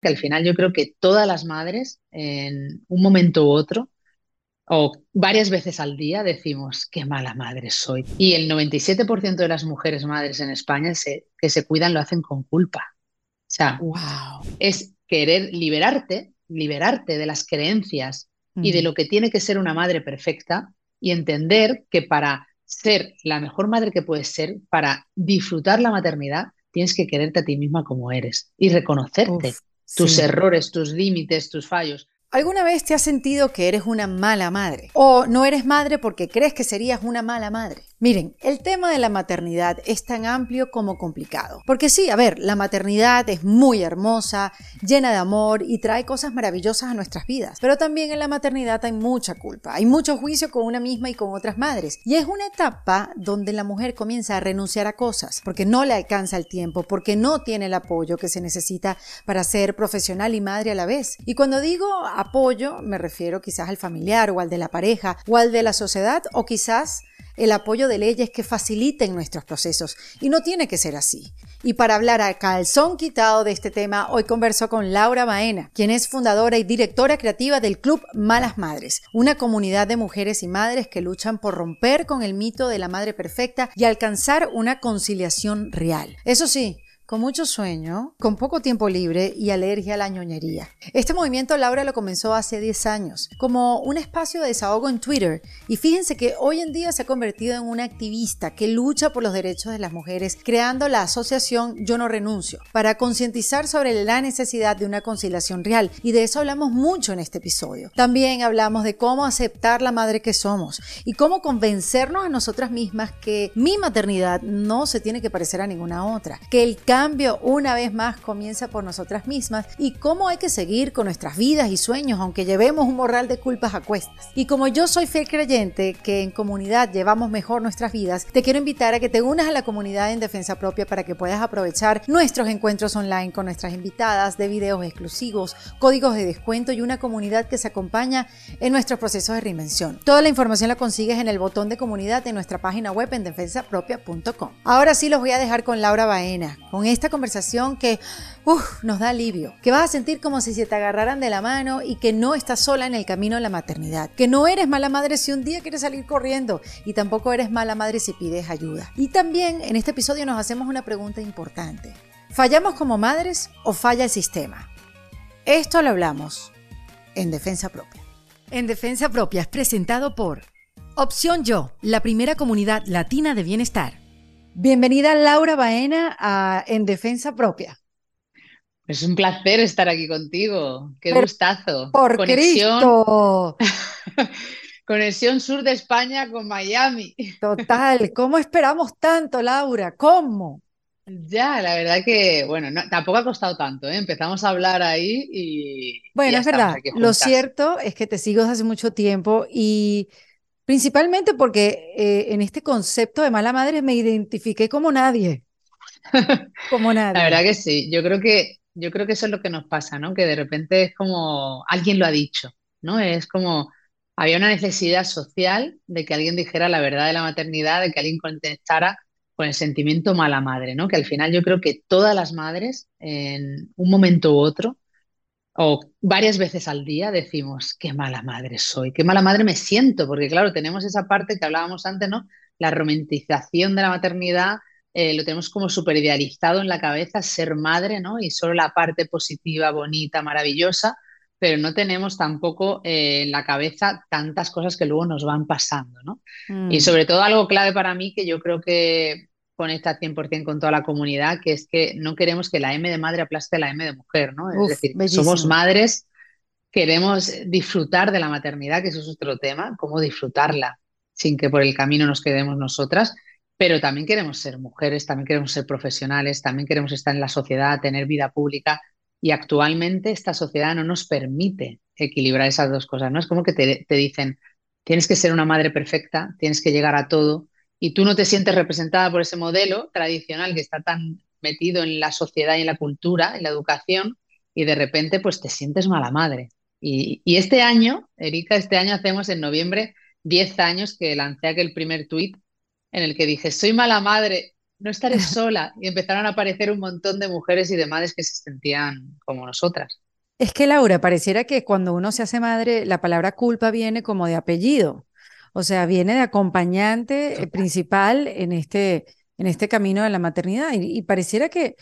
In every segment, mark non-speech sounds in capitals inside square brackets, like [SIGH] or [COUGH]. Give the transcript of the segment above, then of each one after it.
que al final yo creo que todas las madres en un momento u otro o varias veces al día decimos, qué mala madre soy. Y el 97% de las mujeres madres en España que se cuidan lo hacen con culpa. O sea, wow. es querer liberarte, liberarte de las creencias y de lo que tiene que ser una madre perfecta y entender que para ser la mejor madre que puedes ser, para disfrutar la maternidad, tienes que quererte a ti misma como eres y reconocerte tus errores, tus límites, tus fallos. ¿Alguna vez te has sentido que eres una mala madre? ¿O no eres madre porque crees que serías una mala madre? Miren, el tema de la maternidad es tan amplio como complicado. Porque sí, a ver, la maternidad es muy hermosa, llena de amor y trae cosas maravillosas a nuestras vidas. Pero también en la maternidad hay mucha culpa, hay mucho juicio con una misma y con otras madres. Y es una etapa donde la mujer comienza a renunciar a cosas, porque no le alcanza el tiempo, porque no tiene el apoyo que se necesita para ser profesional y madre a la vez. Y cuando digo apoyo, me refiero quizás al familiar o al de la pareja o al de la sociedad o quizás el apoyo de leyes que faciliten nuestros procesos. Y no tiene que ser así. Y para hablar a calzón quitado de este tema, hoy converso con Laura Baena, quien es fundadora y directora creativa del Club Malas Madres, una comunidad de mujeres y madres que luchan por romper con el mito de la madre perfecta y alcanzar una conciliación real. Eso sí, con mucho sueño, con poco tiempo libre y alergia a la ñoñería. Este movimiento Laura lo comenzó hace 10 años, como un espacio de desahogo en Twitter, y fíjense que hoy en día se ha convertido en una activista que lucha por los derechos de las mujeres, creando la asociación Yo no renuncio, para concientizar sobre la necesidad de una conciliación real, y de eso hablamos mucho en este episodio. También hablamos de cómo aceptar la madre que somos y cómo convencernos a nosotras mismas que mi maternidad no se tiene que parecer a ninguna otra, que el una vez más comienza por nosotras mismas y cómo hay que seguir con nuestras vidas y sueños aunque llevemos un morral de culpas a cuestas. Y como yo soy fiel creyente que en comunidad llevamos mejor nuestras vidas, te quiero invitar a que te unas a la comunidad en defensa propia para que puedas aprovechar nuestros encuentros online con nuestras invitadas de videos exclusivos, códigos de descuento y una comunidad que se acompaña en nuestros procesos de reinvención. Toda la información la consigues en el botón de comunidad de nuestra página web en defensapropia.com. Ahora sí los voy a dejar con Laura Baena, con esta conversación que nos da alivio, que vas a sentir como si se te agarraran de la mano y que no estás sola en el camino de la maternidad, que no eres mala madre si un día quieres salir corriendo y tampoco eres mala madre si pides ayuda. Y también en este episodio nos hacemos una pregunta importante. ¿Fallamos como madres o falla el sistema? Esto lo hablamos en Defensa Propia. En Defensa Propia es presentado por Opción Yo, la primera comunidad latina de bienestar. Bienvenida Laura Baena a En Defensa Propia. Es un placer estar aquí contigo. Qué gustazo. Por Conexión. [LAUGHS] Conexión sur de España con Miami. Total. ¿Cómo esperamos tanto, Laura? ¿Cómo? Ya, la verdad que, bueno, tampoco ha costado tanto, ¿eh? Empezamos a hablar ahí y... Bueno, es verdad. Lo cierto es que te sigo desde hace mucho tiempo y Principalmente porque eh, en este concepto de mala madre me identifiqué como nadie. Como [LAUGHS] nadie. La verdad que sí. Yo creo que, yo creo que eso es lo que nos pasa, ¿no? Que de repente es como alguien lo ha dicho, ¿no? Es como había una necesidad social de que alguien dijera la verdad de la maternidad, de que alguien contestara con el sentimiento mala madre, ¿no? Que al final yo creo que todas las madres, en un momento u otro, o varias veces al día decimos, qué mala madre soy, qué mala madre me siento, porque claro, tenemos esa parte que hablábamos antes, ¿no? La romantización de la maternidad, eh, lo tenemos como súper idealizado en la cabeza, ser madre, ¿no? Y solo la parte positiva, bonita, maravillosa, pero no tenemos tampoco eh, en la cabeza tantas cosas que luego nos van pasando, ¿no? Y mm. sobre todo algo clave para mí que yo creo que conecta 100% con toda la comunidad, que es que no queremos que la M de madre aplaste la M de mujer, ¿no? es decir, somos madres, queremos disfrutar de la maternidad, que eso es otro tema, cómo disfrutarla sin que por el camino nos quedemos nosotras, pero también queremos ser mujeres, también queremos ser profesionales, también queremos estar en la sociedad, tener vida pública y actualmente esta sociedad no nos permite equilibrar esas dos cosas, ¿no? Es como que te, te dicen, tienes que ser una madre perfecta, tienes que llegar a todo, y tú no te sientes representada por ese modelo tradicional que está tan metido en la sociedad y en la cultura, en la educación, y de repente pues te sientes mala madre. Y, este año, Erika, este año hacemos en noviembre 10 años que lancé aquel primer tuit en el que dije, soy mala madre no estaré [LAUGHS] sola. Y empezaron a aparecer un montón de mujeres y de madres que se sentían como nosotras. Es que Laura, pareciera que cuando uno se hace madre, la palabra culpa viene como de apellido. O sea, viene de acompañante eh, principal en este, en este camino de la maternidad. Y, pareciera que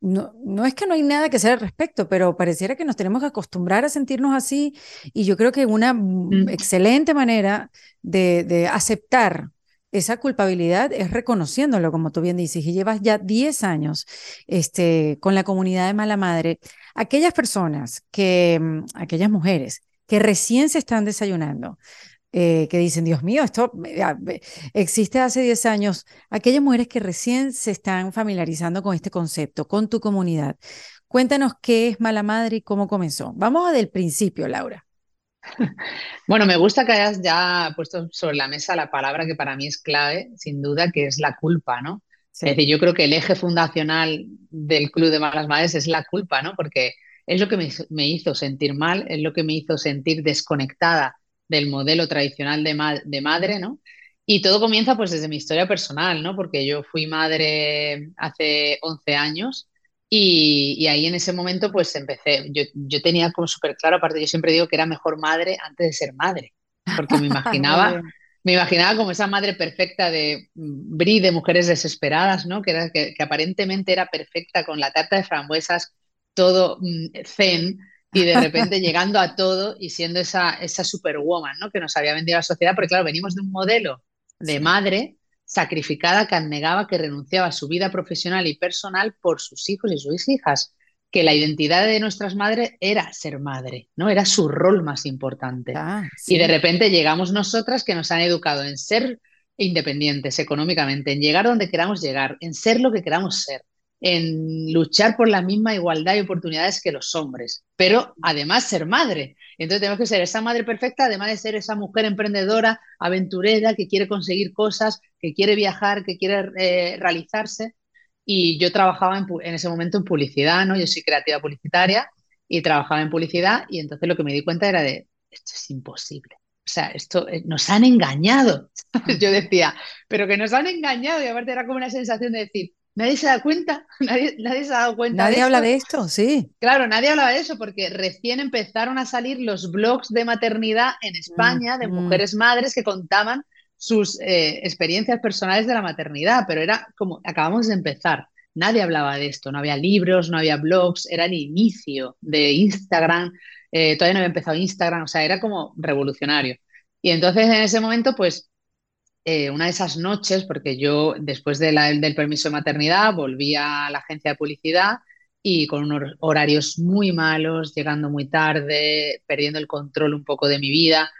no, no, es que no hay nada que hacer al respecto, pero pareciera que nos tenemos que acostumbrar a sentirnos así. Y yo creo que una mm. excelente manera de, de, aceptar esa culpabilidad es reconociéndolo, como tú bien dices, y llevas ya 10 años este, con la comunidad de Mala Madre. Aquellas personas que, mm, aquellas mujeres que recién se están desayunando, eh, que dicen, Dios mío, esto existe hace 10 años, aquellas mujeres que recién se están familiarizando con este concepto, con tu comunidad. Cuéntanos qué es Mala Madre y cómo comenzó. Vamos a del principio, Laura. [LAUGHS] Bueno, me gusta que hayas ya puesto sobre la mesa la palabra que para mí es clave, sin duda, que es la culpa, ¿no? Es decir, yo creo que el eje fundacional del Club de Malas Madres es la culpa, ¿no? Porque es lo que me, hizo sentir mal, es lo que me hizo sentir desconectada del modelo tradicional de, de madre, ¿no? Y todo comienza pues desde mi historia personal, ¿no? Porque yo fui madre hace 11 años y, ahí en ese momento pues empecé, yo, yo tenía como súper claro, aparte yo siempre digo que era mejor madre antes de ser madre, porque me [LAUGHS] imaginaba, me imaginaba como esa madre perfecta de Bri, de mujeres desesperadas, ¿no? Que, era, que, aparentemente era perfecta con la tarta de frambuesas, todo mm, zen, y de repente llegando a todo y siendo esa, esa superwoman, ¿no? Que nos había vendido la sociedad, porque claro, venimos de un modelo de madre sacrificada que abnegaba, que renunciaba a su vida profesional y personal por sus hijos y sus hijas, que la identidad de nuestras madres era ser madre, ¿no? Era su rol más importante. Ah, y de repente llegamos nosotras que nos han educado en ser independientes económicamente, en llegar donde queramos llegar, en ser lo que queramos ser en luchar por la misma igualdad y oportunidades que los hombres, pero además ser madre. Entonces tenemos que ser esa madre perfecta, además de ser esa mujer emprendedora, aventurera, que quiere conseguir cosas, que quiere viajar, que quiere eh, realizarse. Y yo trabajaba en, ese momento en publicidad, ¿no? Yo soy creativa publicitaria y trabajaba en publicidad y entonces lo que me di cuenta era de, esto es imposible. O sea, esto eh, nos han engañado. [LAUGHS] Yo decía, pero que nos han engañado y aparte era como una sensación de decir, Nadie se da cuenta, [LAUGHS] nadie, nadie se ha dado cuenta. Nadie habla de esto, sí. Claro, nadie habla de eso porque recién empezaron a salir los blogs de maternidad en España de mujeres madres que contaban sus eh, experiencias personales de la maternidad, pero era como, acabamos de empezar. Nadie hablaba de esto, no había libros, no había blogs, era el inicio de Instagram, eh, todavía no había empezado Instagram, o sea, era como revolucionario. Y entonces en ese momento, pues eh, una de esas noches, porque yo después del permiso de maternidad volví a la agencia de publicidad y con unos horarios muy malos, llegando muy tarde, perdiendo el control un poco de mi vida.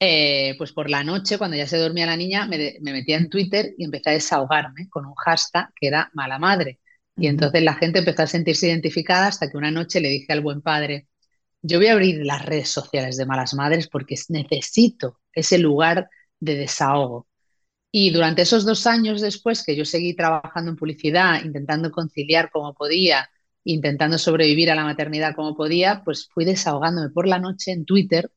Eh, pues por la noche, cuando ya se dormía la niña, me, metía en Twitter y empecé a desahogarme con un hashtag que era mala madre. Y entonces la gente empezó a sentirse identificada hasta que una noche le dije al buen padre, yo voy a abrir las redes sociales de malas madres porque necesito ese lugar de desahogo. Y durante esos dos años después que yo seguí trabajando en publicidad, intentando conciliar como podía, intentando sobrevivir a la maternidad como podía, pues fui desahogándome por la noche en Twitter,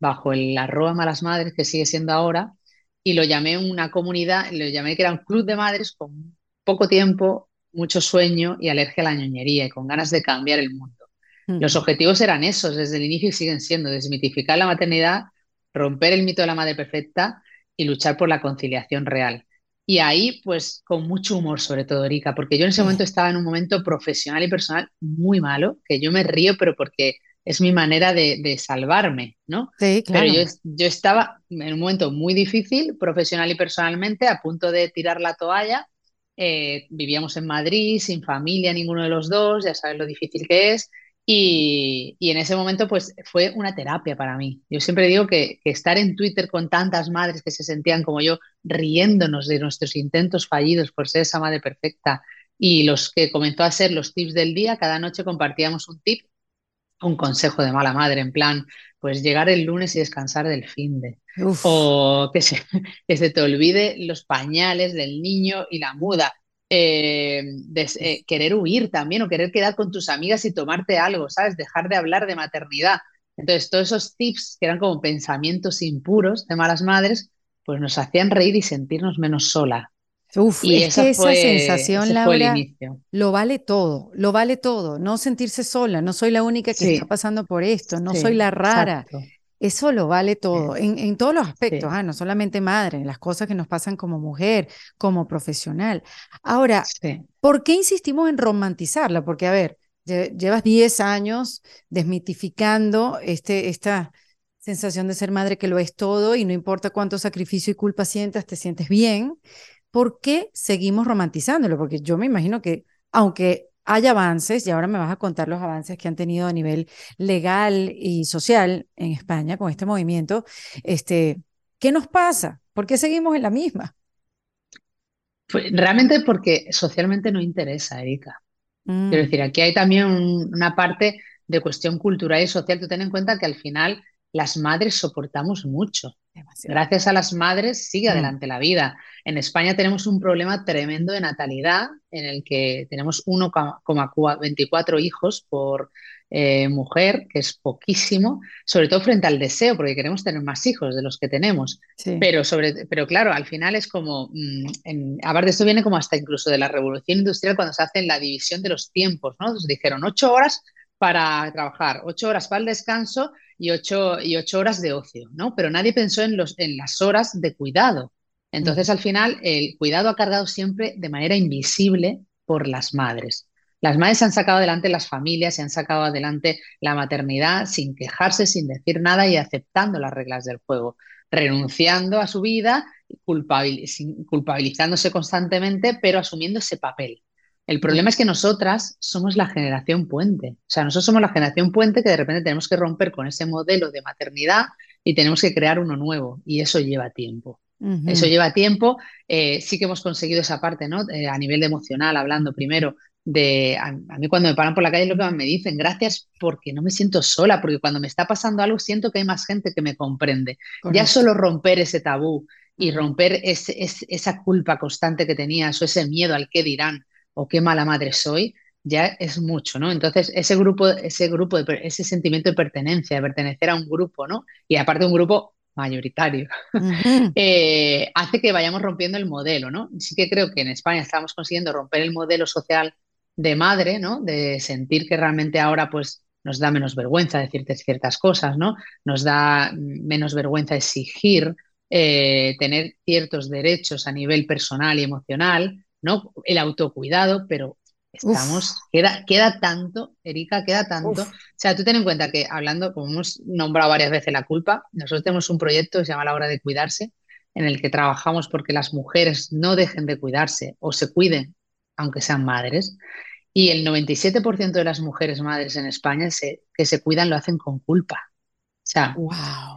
bajo el arroba malas madres, que sigue siendo ahora, y lo llamé una comunidad, lo llamé que era un club de madres con poco tiempo, mucho sueño y alergia a la ñoñería y con ganas de cambiar el mundo. Los objetivos eran esos desde el inicio y siguen siendo desmitificar la maternidad, romper el mito de la madre perfecta y luchar por la conciliación real. Y ahí, pues, con mucho humor, sobre todo, Erika, porque yo en ese momento estaba en un momento profesional y personal muy malo, que yo me río, pero porque es mi manera de, salvarme, ¿no? Sí, claro. Pero yo, estaba en un momento muy difícil, profesional y personalmente, a punto de tirar la toalla. Eh, vivíamos en Madrid, sin familia, ninguno de los dos, ya sabes lo difícil que es. Y, en ese momento, pues fue una terapia para mí. Yo siempre digo que, estar en Twitter con tantas madres que se sentían como yo, riéndonos de nuestros intentos fallidos por ser esa madre perfecta y los que comenzó a ser los tips del día, cada noche compartíamos un tip, un consejo de mala madre, en plan, pues llegar el lunes y descansar del fin de. O que se, [LAUGHS] que se te olvide los pañales del niño y la muda eh, de, eh, querer huir también o querer quedar con tus amigas y tomarte algo, ¿sabes? Dejar de hablar de maternidad. Entonces, todos esos tips que eran como pensamientos impuros de malas madres, pues nos hacían reír y sentirnos menos sola. Uf, y es que esa sensación, Laura, lo vale todo, lo vale todo. No sentirse sola, no soy la única que está pasando por esto, no soy la rara. Eso lo vale todo, en, todos los aspectos, ah, no solamente madre, en las cosas que nos pasan como mujer, como profesional. Ahora, ¿por qué insistimos en romantizarla? Porque, a ver, llevas 10 años desmitificando este, esta sensación de ser madre que lo es todo y no importa cuánto sacrificio y culpa sientas, te sientes bien. ¿Por qué seguimos romantizándolo? Porque yo me imagino que, aunque hay avances, y ahora me vas a contar los avances que han tenido a nivel legal y social en España con este movimiento, este, ¿qué nos pasa? ¿Por qué seguimos en la misma? Pues, realmente porque socialmente no interesa, Erika. Quiero mm. decir, aquí hay también una parte de cuestión cultural y social. Tú ten en cuenta que al final las madres soportamos mucho. Gracias a las madres sigue mm. adelante la vida. En España tenemos un problema tremendo de natalidad en el que tenemos 1,24 hijos por eh, mujer, que es poquísimo, sobre todo frente al deseo, porque queremos tener más hijos de los que tenemos. Pero, sobre, pero claro, al final es como, mm, en, aparte esto viene como hasta incluso de la revolución industrial cuando se hace la división de los tiempos, ¿no? Nos dijeron ocho horas para trabajar, ocho horas para el descanso y ocho, y ocho horas de ocio, ¿no? Pero nadie pensó en, los, en las horas de cuidado. Entonces, al final, el cuidado ha cargado siempre de manera invisible por las madres. Las madres han sacado adelante las familias, se han sacado adelante la maternidad sin quejarse, sin decir nada y aceptando las reglas del juego, renunciando a su vida, culpabilizándose constantemente, pero asumiendo ese papel. El problema es que nosotras somos la generación puente. O sea, nosotros somos la generación puente que de repente tenemos que romper con ese modelo de maternidad y tenemos que crear uno nuevo. Y eso lleva tiempo. Eso lleva tiempo. Eh, sí que hemos conseguido esa parte, ¿no? Eh, a nivel emocional, hablando primero de. A, mí, cuando me paran por la calle, lo que me dicen, gracias porque no me siento sola, porque cuando me está pasando algo, siento que hay más gente que me comprende. Ya solo romper ese tabú y romper esa culpa constante que tenías o ese miedo al qué dirán o qué mala madre soy, ya es mucho, ¿no? Entonces, ese grupo, ese grupo, de, ese sentimiento de pertenencia, de pertenecer a un grupo, ¿no? Y aparte un grupo mayoritario, [LAUGHS] eh, hace que vayamos rompiendo el modelo, ¿no? Sí que creo que en España estamos consiguiendo romper el modelo social de madre, ¿no? De sentir que realmente ahora, pues, nos da menos vergüenza decirte ciertas cosas, ¿no? Nos da menos vergüenza exigir eh, tener ciertos derechos a nivel personal y emocional, ¿no? El autocuidado, pero estamos, queda, queda tanto, Erika, queda tanto. O sea, tú ten en cuenta que hablando, como hemos nombrado varias veces la culpa, nosotros tenemos un proyecto que se llama La Hora de Cuidarse, en el que trabajamos porque las mujeres no dejen de cuidarse o se cuiden, aunque sean madres. Y el 97% de las mujeres madres en España que se cuidan lo hacen con culpa. O sea,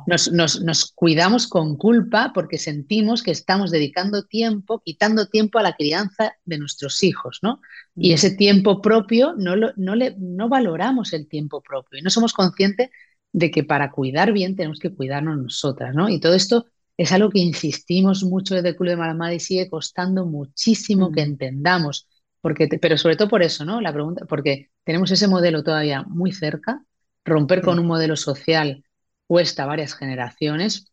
nos, cuidamos con culpa porque sentimos que estamos dedicando tiempo, quitando tiempo a la crianza de nuestros hijos, ¿no? Y mm. ese tiempo propio, no, no, le, no valoramos el tiempo propio y no somos conscientes de que para cuidar bien tenemos que cuidarnos nosotras, ¿no? Y todo esto es algo que insistimos mucho desde el Club de Malamada y sigue costando muchísimo que mm. entendamos, porque pero sobre todo por eso, ¿no? La pregunta, porque tenemos ese modelo todavía muy cerca, romper con un modelo social cuesta varias generaciones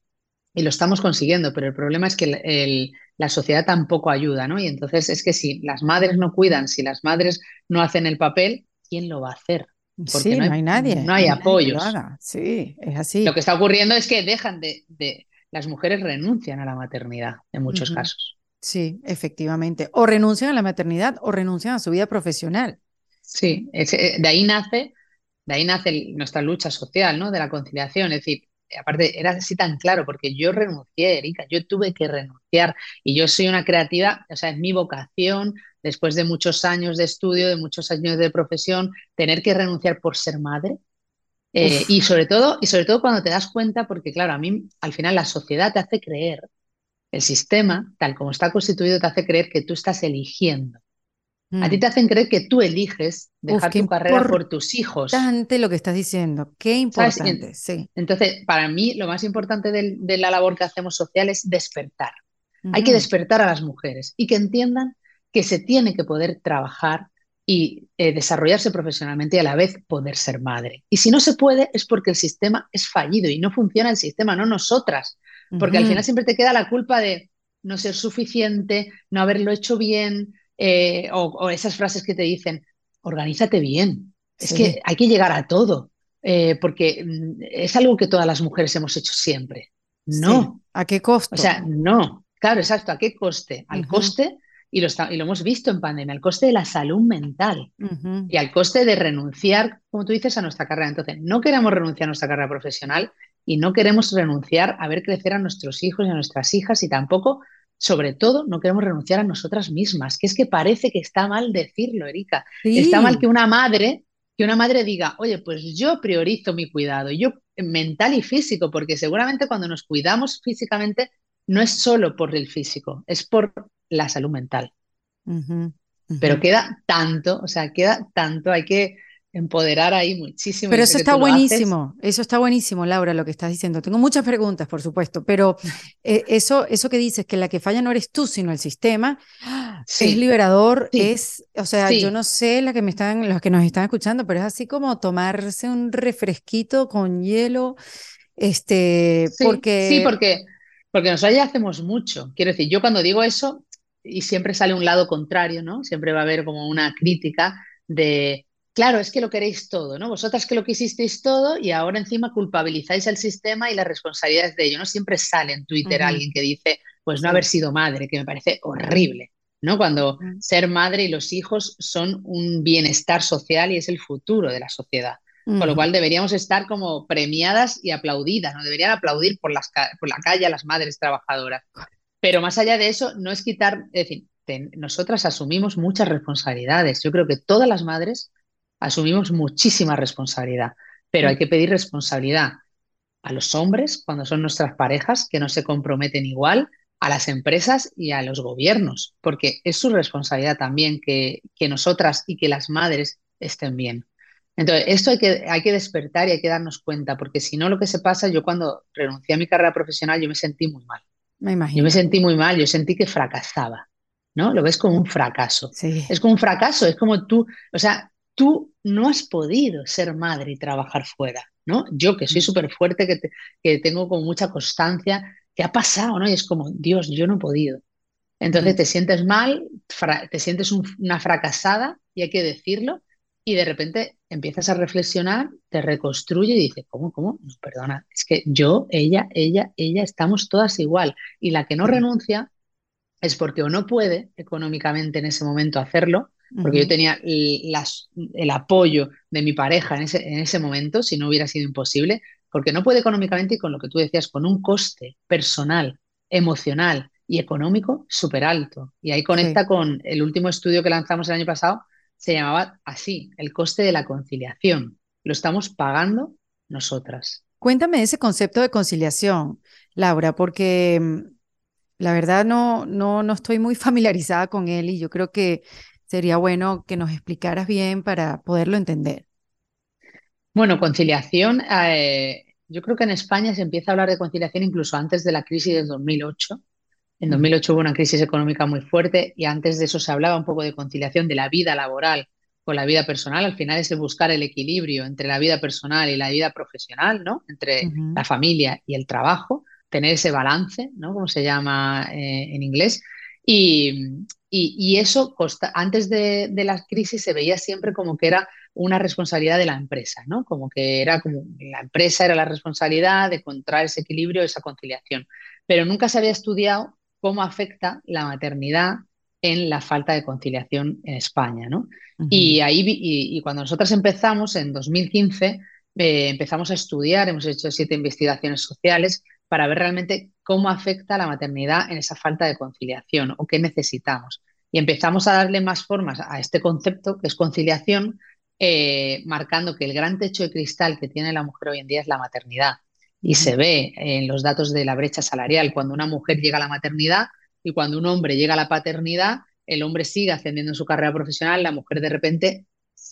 y lo estamos consiguiendo, pero el problema es que la sociedad tampoco ayuda, ¿no? Y entonces es que si las madres no cuidan, si las madres no hacen el papel, ¿quién lo va a hacer? Porque no, hay, nadie. No hay apoyos. sí, es así. Lo que está ocurriendo es que dejan de, las mujeres renuncian a la maternidad en muchos casos. Sí, efectivamente. O renuncian a la maternidad o renuncian a su vida profesional. Sí, eh, de ahí nace de ahí nace nuestra lucha social, ¿no? De la conciliación. Es decir, aparte era así tan claro, porque yo renuncié, Erika, yo tuve que renunciar y yo soy una creativa, o sea, es mi vocación, después de muchos años de estudio, de muchos años de profesión, tener que renunciar por ser madre. Eh, y sobre todo, y sobre todo cuando te das cuenta, porque claro, a mí al final la sociedad te hace creer, el sistema, tal como está constituido, te hace creer que tú estás eligiendo. A ti mm. te hacen creer que tú eliges dejar tu carrera por tus hijos. Importante lo que estás diciendo, qué importante. Sí. Entonces, para mí, lo más importante de, la labor que hacemos social es despertar. Hay que despertar a las mujeres y que entiendan que se tiene que poder trabajar y eh, desarrollarse profesionalmente y a la vez poder ser madre. Y si no se puede es porque el sistema es fallido y no funciona el sistema, no nosotras. Porque al final siempre te queda la culpa de, no ser suficiente, no haberlo hecho bien, eh, o, esas frases que te dicen, organízate bien, es que hay que llegar a todo, eh, porque mm, es algo que todas las mujeres hemos hecho siempre. No. ¿A qué costo? O sea, no. Claro, exacto. ¿A qué coste? Al coste, y lo, y lo, hemos visto en pandemia, al coste de la salud mental y al coste de renunciar, como tú dices, a nuestra carrera. Entonces, no queremos renunciar a nuestra carrera profesional y no queremos renunciar a ver crecer a nuestros hijos y a nuestras hijas y tampoco sobre todo, no queremos renunciar a nosotras mismas, que es que parece que está mal decirlo, Erika. Está mal que una madre, que una madre diga, oye, pues yo priorizo mi cuidado, yo mental y físico, porque seguramente cuando nos cuidamos físicamente no es solo por el físico, es por la salud mental. Pero queda tanto, o sea, queda tanto, hay que empoderar ahí muchísimo. Pero eso está buenísimo, eso está buenísimo, Laura, lo que estás diciendo. Tengo muchas preguntas, por supuesto, pero [LAUGHS] eh, eso, eso que dices, que la que falla no eres tú, sino el sistema, [GASPS] es liberador, es, o sea, yo no sé la que me están, los que nos están escuchando, pero es así como tomarse un refresquito con hielo, este, porque... Sí, porque, porque nosotros ya hacemos mucho. Quiero decir, yo cuando digo eso, y siempre sale un lado contrario, ¿no? Siempre va a haber como una crítica de Claro, es que lo queréis todo, ¿no? Vosotras que lo quisisteis todo y ahora encima culpabilizáis al sistema y las responsabilidades de ello, ¿no? Siempre sale en Twitter alguien que dice, pues no haber sido madre, que me parece horrible, ¿no? Cuando ser madre y los hijos son un bienestar social y es el futuro de la sociedad. Con lo cual deberíamos estar como premiadas y aplaudidas, ¿no? Deberían aplaudir por, las, por la calle a las madres trabajadoras. Pero más allá de eso, no es quitar, es decir, nosotras asumimos muchas responsabilidades. Yo creo que todas las madres asumimos muchísima responsabilidad, pero hay que pedir responsabilidad a los hombres cuando son nuestras parejas, que no se comprometen igual, a las empresas y a los gobiernos, porque es su responsabilidad también que, que nosotras y que las madres estén bien. Entonces, esto hay que, hay que despertar y hay que darnos cuenta, porque si no, lo que se pasa, yo cuando renuncié a mi carrera profesional, yo me sentí muy mal. Me imagino. Yo me sentí muy mal, yo sentí que fracasaba, ¿no? Lo ves como un fracaso. Sí. Es como un fracaso, es como tú, o sea, tú no has podido ser madre y trabajar fuera, ¿no? Yo que soy mm. súper fuerte, que, que, tengo como mucha constancia, ¿qué ha pasado, no? Y es como, Dios, yo no he podido. Entonces mm. te sientes mal, te sientes una fracasada, y hay que decirlo, y de repente empiezas a reflexionar, te reconstruye y dices, ¿cómo, cómo? No, perdona, es que yo, ella, ella, ella, estamos todas igual. Y la que no renuncia es porque o no puede económicamente en ese momento hacerlo, porque yo tenía el apoyo de mi pareja en ese, en ese momento, si no hubiera sido imposible, porque no puede económicamente y con lo que tú decías, con un coste personal, emocional y económico súper alto. Y ahí conecta con el último estudio que lanzamos el año pasado, se llamaba así, el coste de la conciliación. Lo estamos pagando nosotras. Cuéntame ese concepto de conciliación, Laura, porque mm, la verdad no, no, no estoy muy [LAUGHS] familiarizada con él y yo creo que sería bueno que nos explicaras bien para poderlo entender. Bueno, conciliación, eh, yo creo que en España se empieza a hablar de conciliación incluso antes de la crisis del 2008. En 2008 hubo una crisis económica muy fuerte y antes de eso se hablaba un poco de conciliación de la vida laboral con la vida personal. Al final es el buscar el equilibrio entre la vida personal y la vida profesional, ¿no? Entre la familia y el trabajo, tener ese balance, ¿no? Como se llama eh, en inglés. Y, y, eso antes de, la crisis se veía siempre como que era una responsabilidad de la empresa, ¿no? Como que era como la empresa era la responsabilidad de encontrar ese equilibrio, esa conciliación. Pero nunca se había estudiado cómo afecta la maternidad en la falta de conciliación en España, ¿no? Y ahí, y, cuando nosotras empezamos, en 2015, eh, empezamos a estudiar, hemos hecho siete investigaciones sociales para ver realmente cómo afecta la maternidad en esa falta de conciliación o qué necesitamos. Y empezamos a darle más formas a este concepto que es conciliación, eh, marcando que el gran techo de cristal que tiene la mujer hoy en día es la maternidad. Y se ve en los datos de la brecha salarial, cuando una mujer llega a la maternidad y cuando un hombre llega a la paternidad, el hombre sigue ascendiendo en su carrera profesional, la mujer de repente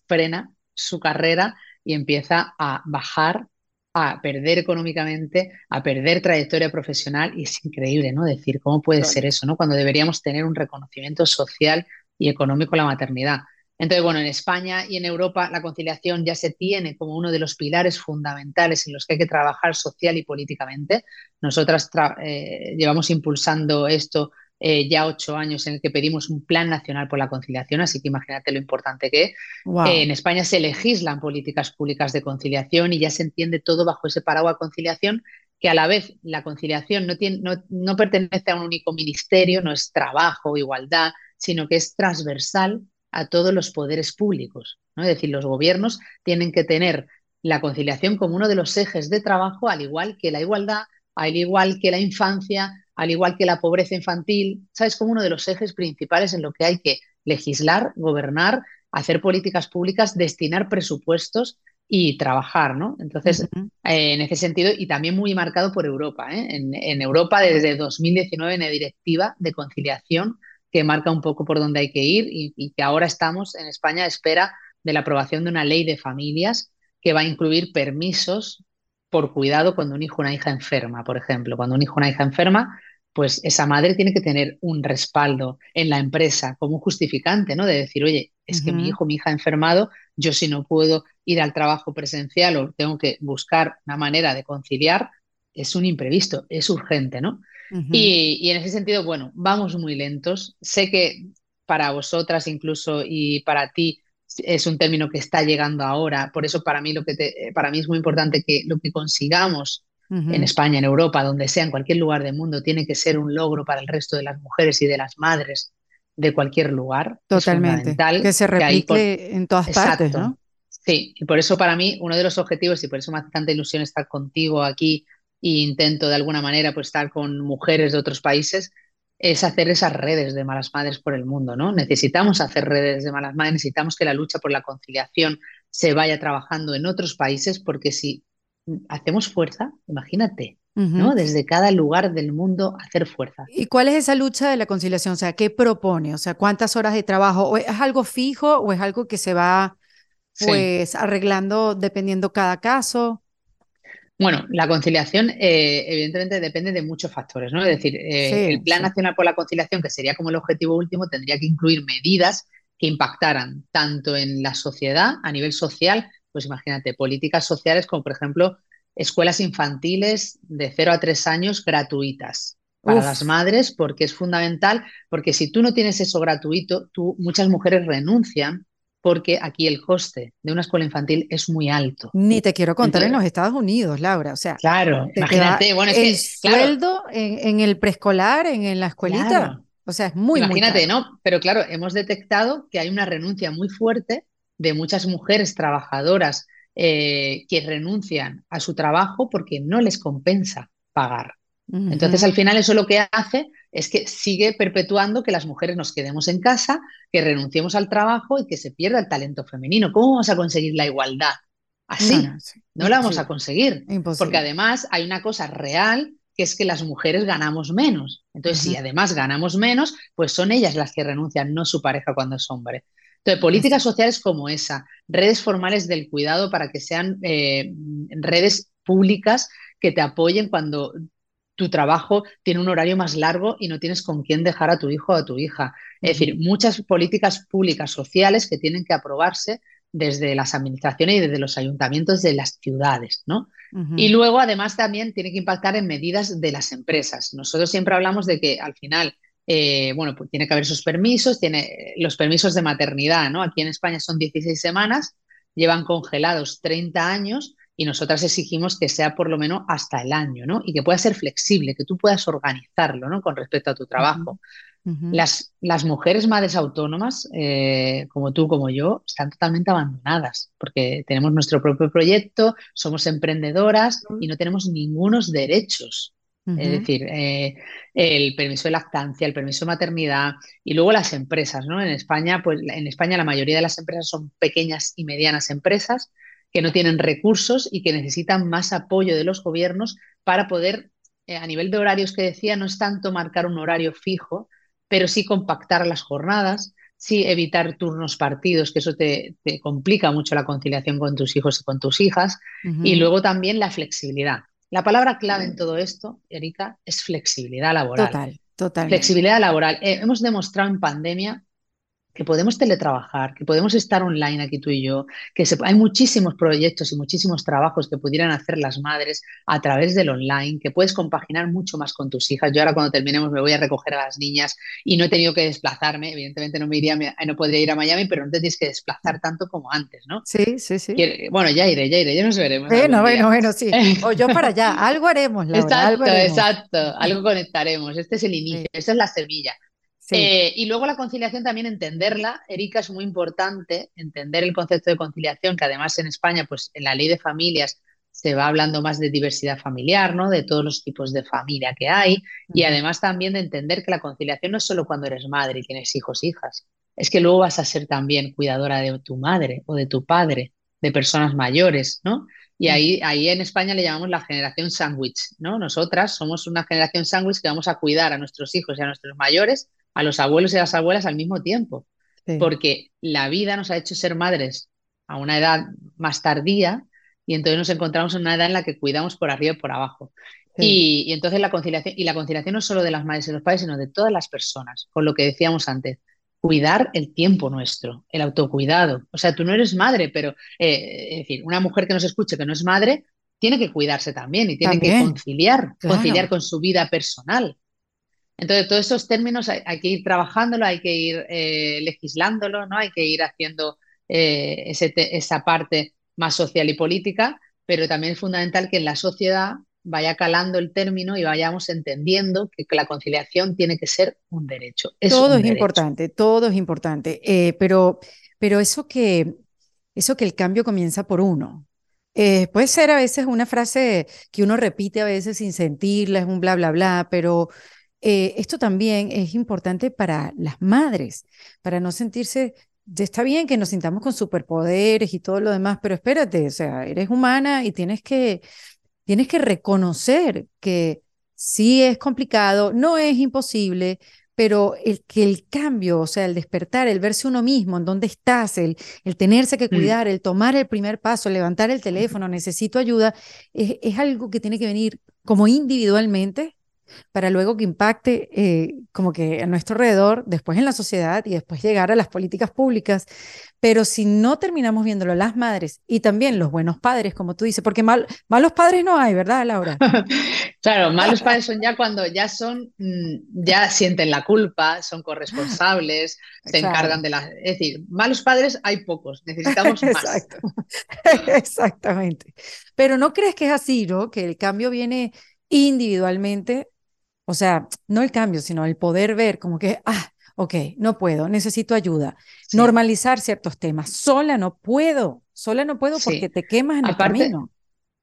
frena su carrera y empieza a bajar a perder económicamente, a perder trayectoria profesional y es increíble, ¿no? Decir, ¿cómo puede ser eso, ¿no? Cuando deberíamos tener un reconocimiento social y económico a la maternidad. Entonces, bueno, en España y en Europa la conciliación ya se tiene como uno de los pilares fundamentales en los que hay que trabajar social y políticamente. Nosotras eh, llevamos impulsando esto eh, ya ocho años en el que pedimos un plan nacional por la conciliación, así que imagínate lo importante que es. Eh, en España se legislan políticas públicas de conciliación y ya se entiende todo bajo ese paraguas conciliación, que a la vez la conciliación no, tiene, no, pertenece a un único ministerio, no es trabajo, igualdad, sino que es transversal a todos los poderes públicos. ¿no? Es decir, los gobiernos tienen que tener la conciliación como uno de los ejes de trabajo, al igual que la igualdad, al igual que la infancia, al igual que la pobreza infantil, ¿sabes? Como uno de los ejes principales en lo que hay que legislar, gobernar, hacer políticas públicas, destinar presupuestos y trabajar, ¿no? Entonces, eh, en ese sentido, y también muy marcado por Europa, ¿eh? en, Europa desde 2019 en la directiva de conciliación que marca un poco por dónde hay que ir y, y que ahora estamos en España a espera de la aprobación de una ley de familias que va a incluir permisos por cuidado cuando un hijo o una hija enferma, por ejemplo. Cuando un hijo o una hija enferma, pues esa madre tiene que tener un respaldo en la empresa como un justificante, ¿no? De decir, oye, es que mi hijo, mi hija ha enfermado, yo si no puedo ir al trabajo presencial o tengo que buscar una manera de conciliar, es un imprevisto, es urgente, ¿no? y, y, en ese sentido, bueno, vamos muy lentos. Sé que para vosotras incluso y para ti es un término que está llegando ahora. Por eso para mí, lo que para mí es muy importante que lo que consigamos en España, en Europa, donde sea, en cualquier lugar del mundo, tiene que ser un logro para el resto de las mujeres y de las madres de cualquier lugar. Totalmente. que se replique en todas partes, ¿no? Sí, y por eso para mí uno de los objetivos, y por eso me hace tanta ilusión estar contigo aquí e intento de alguna manera pues, estar con mujeres de otros países, es hacer esas redes de malas madres por el mundo, ¿no? Necesitamos hacer redes de malas madres, necesitamos que la lucha por la conciliación se vaya trabajando en otros países, porque si hacemos fuerza, imagínate, ¿no? Desde cada lugar del mundo hacer fuerza. ¿Y cuál es esa lucha de la conciliación? O sea, ¿qué propone? O sea, ¿cuántas horas de trabajo? ¿O ¿Es algo fijo o es algo que se va pues arreglando dependiendo cada caso? Bueno, la conciliación eh, evidentemente depende de muchos factores, ¿no? Es decir, eh, el Plan Nacional por la Conciliación, que sería como el objetivo último, tendría que incluir medidas que impactaran tanto en la sociedad, a nivel social, pues imagínate, políticas sociales como por ejemplo escuelas infantiles de 0 a 3 años gratuitas para las madres, porque es fundamental, porque si tú no tienes eso gratuito, tú, muchas mujeres renuncian porque aquí el coste de una escuela infantil es muy alto. Ni te quiero contar en los Estados Unidos, Laura. O sea, claro, imagínate, bueno, es el sueldo en, el preescolar, en, la escuelita. O sea, es muy Imagínate, ¿no? Pero claro, hemos detectado que hay una renuncia muy fuerte de muchas mujeres trabajadoras eh, que renuncian a su trabajo porque no les compensa pagar. Entonces, al final, eso lo que hace es que sigue perpetuando que las mujeres nos quedemos en casa, que renunciemos al trabajo y que se pierda el talento femenino. ¿Cómo vamos a conseguir la igualdad? Así, no, la vamos a conseguir. Porque además hay una cosa real que es que las mujeres ganamos menos. Entonces, si además ganamos menos, pues son ellas las que renuncian, no su pareja cuando es hombre. Entonces, políticas sociales como esa, redes formales del cuidado para que sean eh, redes públicas que te apoyen cuando tu trabajo tiene un horario más largo y no tienes con quién dejar a tu hijo o a tu hija. Es decir, muchas políticas públicas sociales que tienen que aprobarse desde las administraciones y desde los ayuntamientos de las ciudades, ¿no? Y luego, además, también tiene que impactar en medidas de las empresas. Nosotros siempre hablamos de que al final, eh, bueno, pues tiene que haber esos permisos, tiene los permisos de maternidad, ¿no? Aquí en España son 16 semanas, llevan congelados 30 años, y nosotras exigimos que sea por lo menos hasta el año, ¿no? Y que pueda ser flexible, que tú puedas organizarlo, ¿no? Con respecto a tu trabajo. las, las, mujeres madres autónomas, eh, como tú, como yo, están totalmente abandonadas porque tenemos nuestro propio proyecto, somos emprendedoras y no tenemos ningunos derechos. Es decir, eh, el permiso de lactancia, el permiso de maternidad y luego las empresas, ¿no? En España, pues en España la mayoría de las empresas son pequeñas y medianas empresas que no tienen recursos y que necesitan más apoyo de los gobiernos para poder, eh, a nivel de horarios que decía, no es tanto marcar un horario fijo, pero sí compactar las jornadas, sí evitar turnos partidos, que eso te, complica mucho la conciliación con tus hijos y con tus hijas, y luego también la flexibilidad. La palabra clave en todo esto, Erika, es flexibilidad laboral. Total, total. Flexibilidad laboral. Eh, hemos demostrado en pandemia que podemos teletrabajar, que podemos estar online aquí tú y yo, que hay muchísimos proyectos y muchísimos trabajos que pudieran hacer las madres a través del online, que puedes compaginar mucho más con tus hijas. Yo ahora cuando terminemos me voy a recoger a las niñas y no he tenido que desplazarme, evidentemente no me iría, no podría ir a Miami, pero no te tienes que desplazar tanto como antes, ¿no? Sí, sí, sí. bueno, ya iré, ya iré, ya nos veremos. Bueno, bueno, bueno, sí. O yo para allá, [LAUGHS] algo haremos, Laura, Exacto, algo exacto, algo conectaremos. Este es el inicio, esta es la semilla. Eh, y luego la conciliación también entenderla, Erika, es muy importante entender el concepto de conciliación, que además en España, pues en la ley de familias se va hablando más de diversidad familiar, ¿no? De todos los tipos de familia que hay y además también de entender que la conciliación no es solo cuando eres madre y tienes hijos, hijas, es que luego vas a ser también cuidadora de tu madre o de tu padre, de personas mayores, ¿no? Y ahí, ahí en España le llamamos la generación sándwich, ¿no? Nosotras somos una generación sándwich que vamos a cuidar a nuestros hijos y a nuestros mayores a los abuelos y a las abuelas al mismo tiempo, porque la vida nos ha hecho ser madres a una edad más tardía y entonces nos encontramos en una edad en la que cuidamos por arriba y por abajo. Y, entonces la conciliación, y la conciliación no es solo de las madres y los padres, sino de todas las personas, con lo que decíamos antes, cuidar el tiempo nuestro, el autocuidado. O sea, tú no eres madre, pero eh, es decir, una mujer que nos escuche que no es madre, tiene que cuidarse también y tiene que conciliar, conciliar con su vida personal. Entonces, todos esos términos hay, que ir trabajándolo, hay que ir eh, legislándolo, ¿no? Hay que ir haciendo eh, esa parte más social y política, pero también es fundamental que en la sociedad vaya calando el término y vayamos entendiendo que, la conciliación tiene que ser un derecho. todo es importante, todo es importante, eh, pero, pero eso, que, eso que el cambio comienza por uno. puede ser a veces una frase que uno repite a veces sin sentirla, es un bla, bla, bla, pero eh, esto también es importante para las madres, para no sentirse, está bien que nos sintamos con superpoderes y todo lo demás, pero espérate, o sea, eres humana y tienes que, tienes que reconocer que sí es complicado, no es imposible, pero el que el cambio, o sea, el despertar, el verse uno mismo, en dónde estás, el, el tenerse que mm. cuidar, el tomar el primer paso, levantar el teléfono, necesito ayuda, es, es algo que tiene que venir como individualmente para luego que impacte eh, como que a nuestro alrededor, después en la sociedad y después llegar a las políticas públicas. Pero si no terminamos viéndolo las madres y también los buenos padres, como tú dices, porque mal, malos padres no hay, ¿verdad, Laura? [LAUGHS] claro, malos padres son ya cuando ya son, mm, ya sienten la culpa, son corresponsables, [LAUGHS] se encargan de las... Es decir, malos padres hay pocos, necesitamos [LAUGHS] más. Exactamente. Pero ¿no crees que es así, ¿no? Que el cambio viene individualmente o sea, no el cambio, sino el poder ver como que, ah, ok, no puedo, necesito ayuda. Normalizar ciertos temas. Sola no puedo, sola no puedo porque te quemas en el camino.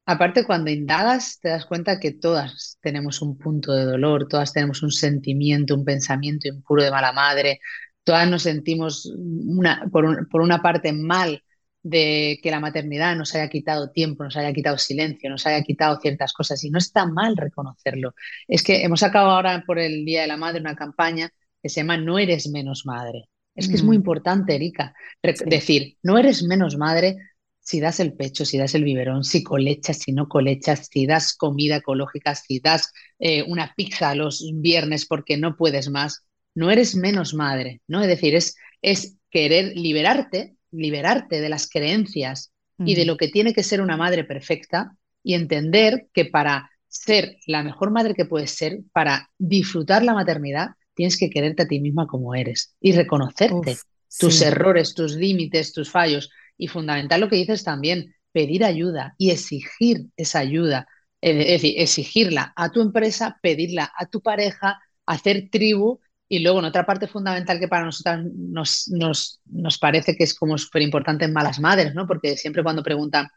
Aparte, cuando indagas, te das cuenta que todas tenemos un punto de dolor, todas tenemos un sentimiento, un pensamiento impuro de mala madre, todas nos sentimos una, por, por una parte mal de que la maternidad nos haya quitado tiempo, nos haya quitado silencio, nos haya quitado ciertas cosas y no está mal reconocerlo. Es que hemos acabado ahora por el Día de la Madre una campaña que se llama No eres menos madre. Es que es muy mm. importante, Erika, decir, no eres menos madre si das el pecho, si das el biberón, si colechas, si no colechas, si das comida ecológica, si das eh, una pizza los viernes porque no puedes más. No eres menos madre, ¿no? Es decir, es, es querer liberarte liberarte de las creencias y de lo que tiene que ser una madre perfecta y entender que para ser la mejor madre que puedes ser, para disfrutar la maternidad, tienes que quererte a ti misma como eres y reconocerte tus errores, tus límites, tus fallos. Y fundamental lo que dices también, pedir ayuda y exigir esa ayuda, es decir, exigirla a tu empresa, pedirla a tu pareja, hacer tribu y luego, en otra parte fundamental que para nosotras nos, nos, nos parece que es como súper importante en Malas Madres, ¿no? Porque siempre cuando preguntan,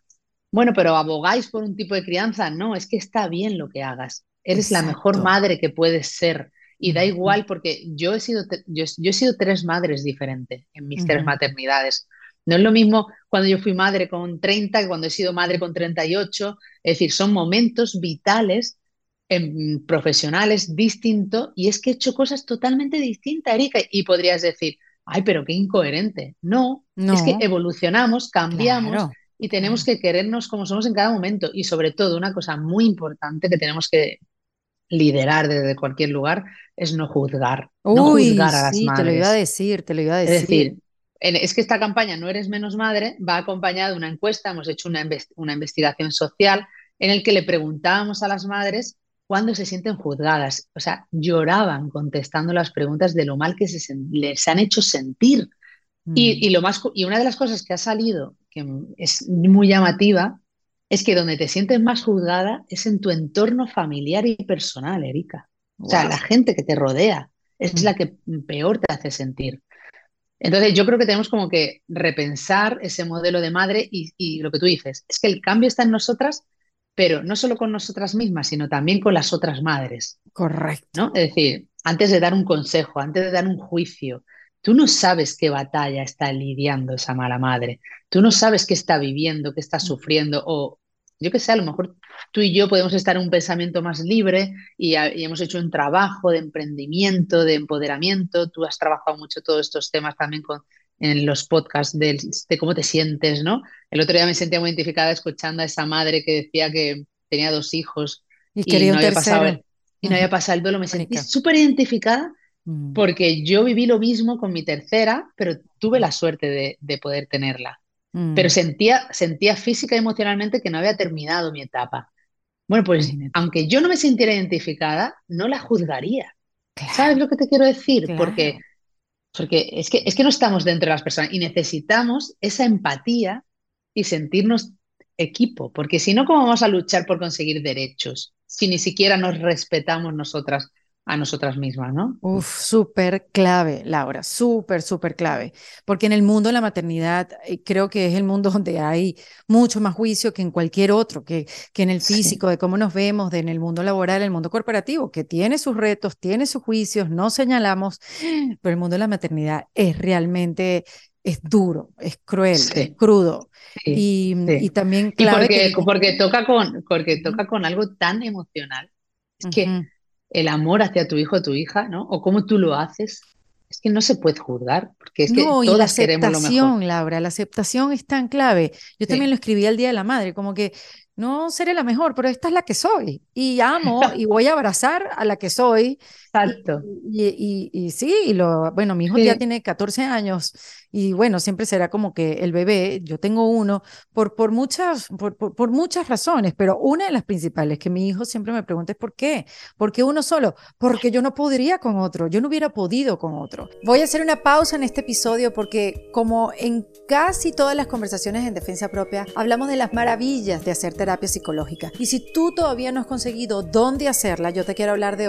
bueno, pero abogáis por un tipo de crianza, no, es que está bien lo que hagas. Eres la mejor madre que puedes ser. Y da igual porque yo he sido, yo, he sido tres madres diferentes en mis tres maternidades. No es lo mismo cuando yo fui madre con 30 que cuando he sido madre con 38. Es decir, son momentos vitales en profesionales distinto y es que he hecho cosas totalmente distintas, Erika, y podrías decir, ay, pero qué incoherente. No, es que evolucionamos, cambiamos y tenemos que querernos como somos en cada momento y sobre todo una cosa muy importante que tenemos que liderar desde cualquier lugar es no juzgar, no juzgar a las sí, Te lo iba a decir, te lo iba a decir. Es decir, es que esta campaña No eres menos madre va acompañada de una encuesta, hemos hecho una, una investigación social en el que le preguntábamos a las madres cuándo se sienten juzgadas. O sea, lloraban contestando las preguntas de lo mal que se, les han hecho sentir. Y, mm. lo más, y una de las cosas que ha salido, que es muy llamativa, es que donde te sientes más juzgada es en tu entorno familiar y personal, Erika. O sea, la gente que te rodea es mm. la que peor te hace sentir. Entonces, yo creo que tenemos como que repensar ese modelo de madre y, lo que tú dices, es que el cambio está en nosotras, pero no solo con nosotras mismas, sino también con las otras madres. Correcto. ¿no? Es decir, antes de dar un consejo, antes de dar un juicio, tú no sabes qué batalla está lidiando esa mala madre, tú no sabes qué está viviendo, qué está sufriendo, o yo qué sé, a lo mejor tú y yo podemos estar en un pensamiento más libre y, hemos hecho un trabajo de emprendimiento, de empoderamiento. Tú has trabajado mucho todos estos temas también con, en los podcasts de, cómo te sientes, ¿no? El otro día me sentía muy identificada escuchando a esa madre que decía que tenía dos hijos y, no, había pasado el, y no había pasado el duelo. Me sentí súper identificada mm. porque yo viví lo mismo con mi tercera, pero tuve la suerte de poder tenerla. Pero mm. sentía, sentía física y emocionalmente que no había terminado mi etapa. Bueno, pues aunque yo no me sintiera identificada, no la juzgaría. ¿Sabes lo que te quiero decir? Porque, porque es, que, es que no estamos dentro de las personas y necesitamos esa empatía y sentirnos equipo, porque si no, ¿cómo vamos a luchar por conseguir derechos si ni siquiera nos respetamos nosotras a nosotras mismas, ¿no? Uf, súper clave, Laura, súper, súper clave, porque en el mundo de la maternidad eh, creo que es el mundo [LAUGHS] donde hay mucho más juicio que en cualquier otro, que, que en el físico, de cómo nos vemos, de en el mundo laboral, el mundo corporativo, que tiene sus retos, tiene sus juicios, no señalamos, [GASPS] pero el mundo de la maternidad es realmente es duro, es cruel, es crudo. y, y, también clave porque, porque, toca con, porque toca con algo tan emocional. Es que el amor hacia tu hijo o tu hija, ¿no? O cómo tú lo haces, es que no se puede juzgar, porque es que todas y la aceptación, Laura, la aceptación es tan clave. Yo también lo escribí al Día de la Madre, como que no seré la mejor, pero esta es la que soy. Y amo [LAUGHS] y voy a abrazar a la que soy. Exacto. Y, y, sí, y lo, bueno, mi hijo ya tiene 14 años y bueno, siempre será como que el bebé, yo tengo uno, por, por, muchas, por, por, muchas razones, pero una de las principales que mi hijo siempre me pregunta es ¿por qué? ¿Por qué uno solo? Porque yo no podría con otro, yo no hubiera podido con otro. Voy a hacer una pausa en este episodio porque como en casi todas las conversaciones en defensa propia, hablamos de las maravillas de hacer terapia psicológica. Y si tú todavía no has conseguido dónde hacerla, yo te quiero hablar de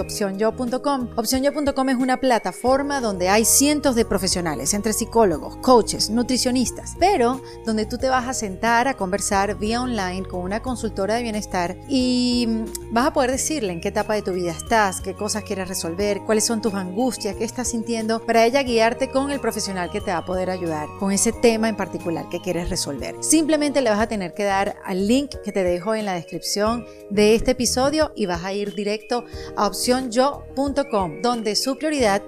opcionyo.com. Opcionyo.com es una plataforma donde hay cientos de profesionales, entre psicólogos, coaches, nutricionistas, pero donde tú te vas a sentar a conversar vía online con una consultora de bienestar y mm, vas a poder decirle en qué etapa de tu vida estás, qué cosas quieres resolver, cuáles son tus angustias, qué estás sintiendo, para ella guiarte con el profesional que te va a poder ayudar con ese tema en particular que quieres resolver. Simplemente le vas a tener que dar al link que te dejo en la descripción de este episodio y vas a ir directo a opcionyo.com, donde su prioridad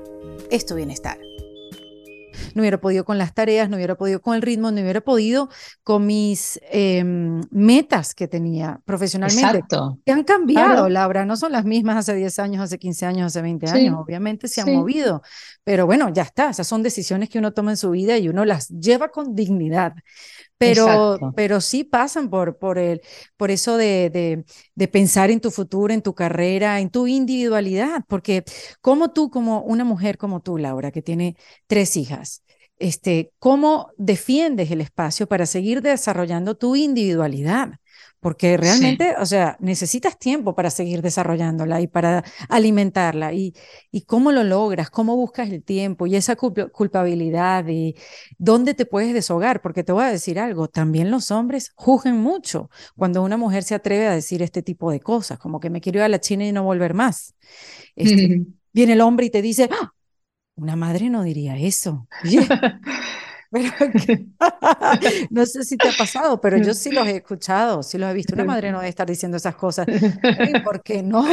es tu bienestar no hubiera podido con las tareas, no hubiera podido con el ritmo, no hubiera podido con mis em, metas que tenía profesionalmente. Exacto. Que han cambiado, Laura, no son las mismas hace 10 años, hace 15 años, hace 20 años, obviamente se han movido, pero bueno, ya está, esas son decisiones que uno toma en su vida y uno las lleva con dignidad. Pero, pero sí pasan por, por, el, por eso de, de, de, pensar en tu futuro, en tu carrera, en tu individualidad, porque como tú, como una mujer como tú, Laura, que tiene tres hijas, este, ¿cómo defiendes el espacio para seguir desarrollando tu individualidad? Porque realmente, o sea, necesitas tiempo para seguir desarrollándola y para alimentarla. Y, y cómo lo logras, cómo buscas el tiempo y esa culpabilidad y dónde te puedes deshogar, porque te voy a decir algo, también los hombres juzgan mucho cuando una mujer se atreve a decir este tipo de cosas, como que me quiero ir a la China y no volver más. Este, [LAUGHS] viene el hombre y te dice, ¡Ah! una madre no diría eso. [LAUGHS] [LAUGHS] [LAUGHS] no sé si te ha pasado, pero yo sí los he escuchado, sí los he visto. Una madre no debe estar diciendo esas cosas. [LAUGHS] ¿Por qué no?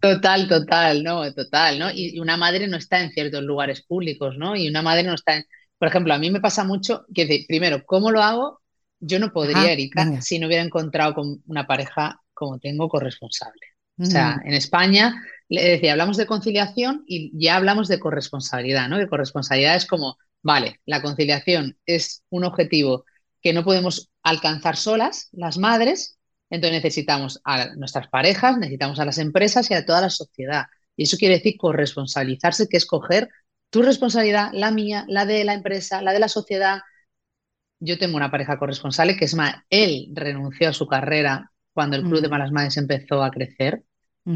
Total, total, ¿no? Total, ¿no? Y una madre no está en ciertos lugares públicos, ¿no? Y una madre no está en... Por ejemplo, a mí me pasa mucho que, primero, ¿cómo lo hago? Yo no podría, Erika, si no hubiera encontrado con una pareja como tengo corresponsable. O sea, en España, le decía, hablamos de conciliación y ya hablamos de corresponsabilidad, ¿no? Que corresponsabilidad es como, vale, la conciliación es un objetivo que no podemos alcanzar solas, las madres, entonces necesitamos a nuestras parejas, necesitamos a las empresas y a toda la sociedad. Y eso quiere decir corresponsabilizarse, que es coger tu responsabilidad, la mía, la de la empresa, la de la sociedad. Yo tengo una pareja corresponsable que es más, él renunció a su carrera cuando el Club de mm. Malas Madres empezó a crecer,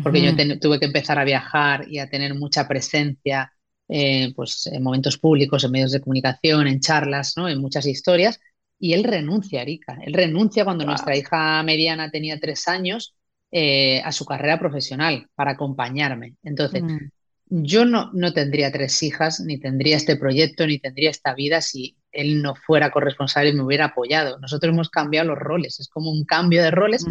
porque yo tuve que empezar a viajar y a tener mucha presencia eh, pues, en momentos públicos, en medios de comunicación, en charlas, ¿no? en muchas historias, y él renuncia, Erika. Él renuncia cuando nuestra hija mediana tenía tres años eh, a su carrera profesional para acompañarme. Entonces, mm. yo no, no tendría tres hijas, ni tendría este proyecto, ni tendría esta vida si él no fuera corresponsable y me hubiera apoyado. Nosotros hemos cambiado los roles, es como un cambio de roles,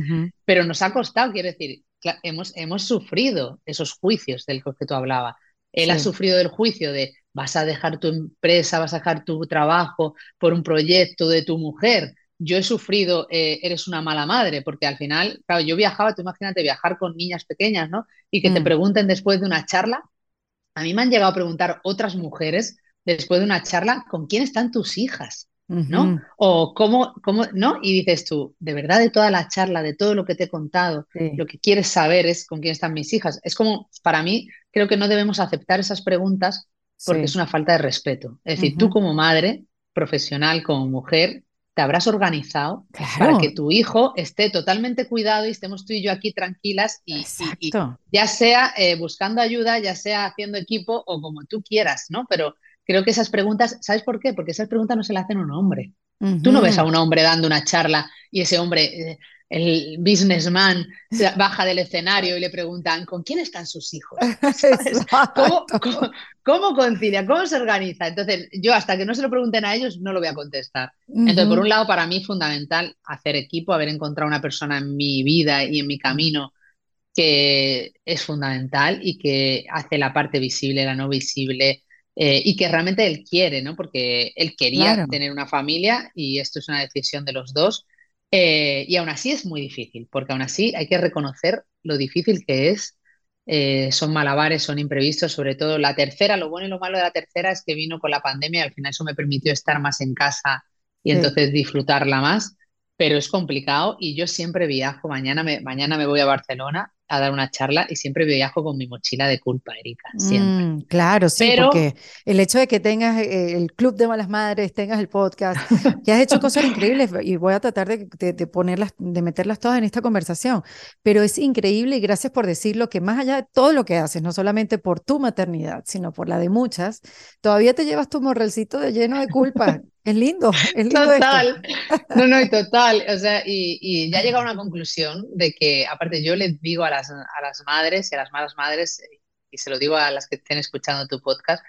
pero nos ha costado, quiero decir, hemos, hemos sufrido esos juicios del que tú hablabas. Él ha sufrido el juicio de vas a dejar tu empresa, vas a dejar tu trabajo por un proyecto de tu mujer. Yo he sufrido, eh, eres una mala madre, porque al final, claro, yo viajaba, tú imagínate viajar con niñas pequeñas, ¿no? Y que te mm. pregunten después de una charla. A mí me han llegado a preguntar otras mujeres después de una charla, ¿con quién están tus hijas? ¿No? O cómo, cómo, ¿no? Y dices tú, de verdad, de toda la charla, de todo lo que te he contado, lo que quieres saber es con quién están mis hijas. Es como, para mí, creo que no debemos aceptar esas preguntas porque es una falta de respeto. Es decir, tú como madre, profesional, como mujer, te habrás organizado para que tu hijo esté totalmente cuidado y estemos tú y yo aquí tranquilas y, ya sea eh, buscando ayuda, ya sea haciendo equipo o como tú quieras, ¿no? Pero creo que esas preguntas, ¿sabes por qué? Porque esas preguntas no se le hacen a un hombre. Tú no ves a un hombre dando una charla y ese hombre, eh, el businessman, baja del escenario y le preguntan, ¿con quién están sus hijos? [LAUGHS] ¿Cómo, concilia? ¿Cómo se organiza? Entonces, yo hasta que no se lo pregunten a ellos, no lo voy a contestar. Entonces, por un lado, para mí es fundamental hacer equipo, haber encontrado una persona en mi vida y en mi camino que es fundamental y que hace la parte visible, la no visible, eh, y que realmente él quiere, ¿no? Porque él quería tener una familia y esto es una decisión de los dos. Eh, y aún así es muy difícil, porque aún así hay que reconocer lo difícil que es. Eh, son malabares, son imprevistos, sobre todo la tercera. Lo bueno y lo malo de la tercera es que vino con la pandemia y al final eso me permitió estar más en casa y entonces disfrutarla más. Pero es complicado y yo siempre viajo. Mañana me, mañana me voy a Barcelona a dar una charla y siempre viajo con mi mochila de culpa, Erika, siempre. Mm, claro, sí, porque el hecho de que tengas eh, el Club de Malas Madres, tengas el podcast, [LAUGHS] que has hecho cosas increíbles y voy a tratar de, de, ponerlas, de meterlas todas en esta conversación, pero es increíble y gracias por decirlo que más allá de todo lo que haces, no solamente por tu maternidad, sino por la de muchas, todavía te llevas tu morrelcito de lleno de culpa. [LAUGHS] Es lindo, [LAUGHS] es lindo. Total. [LAUGHS] No, no, y total. O sea, y, y ya llega a una conclusión de que, aparte, yo les digo a las, a las madres y a las malas madres, eh, y se lo digo a las que estén escuchando tu podcast,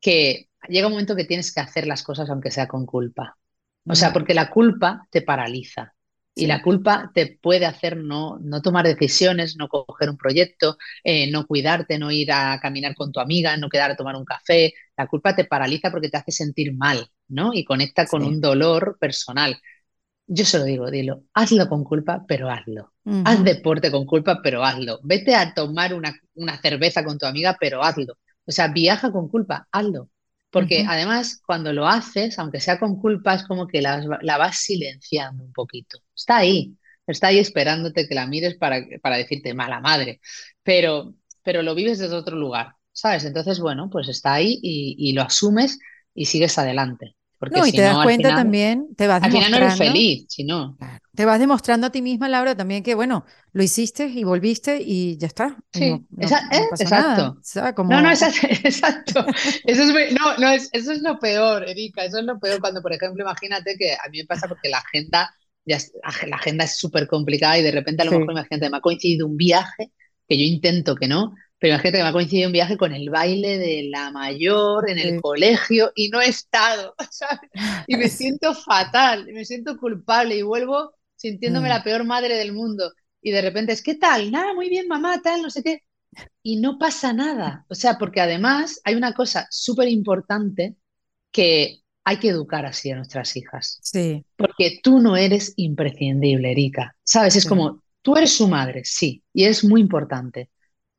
que llega un momento que tienes que hacer las cosas aunque sea con culpa. O sea, porque la culpa te paraliza. Y la culpa te puede hacer no, no tomar decisiones, no coger un proyecto, eh, no cuidarte, no ir a caminar con tu amiga, no quedar a tomar un café. La culpa te paraliza porque te hace sentir mal, ¿no? Y conecta con un dolor personal. Yo se lo digo, dilo, hazlo con culpa, pero hazlo. Haz deporte con culpa, pero hazlo. Vete a tomar una, una, cerveza con tu amiga, pero hazlo. O sea, viaja con culpa, hazlo. Porque además, cuando lo haces, aunque sea con culpa, es como que la, la, vas silenciando un poquito. Está ahí, está ahí esperándote que la mires para, para decirte mala madre, pero, pero lo vives desde otro lugar, ¿sabes? Entonces, bueno, pues está ahí y, y lo asumes y sigues adelante no, y te das cuenta también, te vas Al final no eres feliz, si no. Te vas demostrando a ti misma, Laura, también que, bueno, lo hiciste y volviste y ya está. Sí, no, exacto. No, no, [LAUGHS] exacto. Eso es, no, no, es, eso es lo peor, Erika, eso es lo peor cuando, por ejemplo, imagínate que a mí me pasa porque la agenda, ya la agenda es súper complicada y de repente a lo mejor, imagínate, me ha coincidido un viaje que yo intento que no, pero imagínate que me ha coincidido un viaje con el baile de la mayor en el colegio y no he estado, [LAUGHS] ¿sabes? Y me [LAUGHS] siento fatal, me siento culpable y vuelvo sintiéndome mm. la peor madre del mundo. Y de repente es, ¿qué tal? Nada, muy bien, mamá, tal, no sé qué. Y no pasa nada. O sea, porque además hay una cosa súper importante que hay que educar así a nuestras hijas. Sí. Porque tú no eres imprescindible, Erika. ¿Sabes? Es como, tú eres su madre, sí, y es muy importante,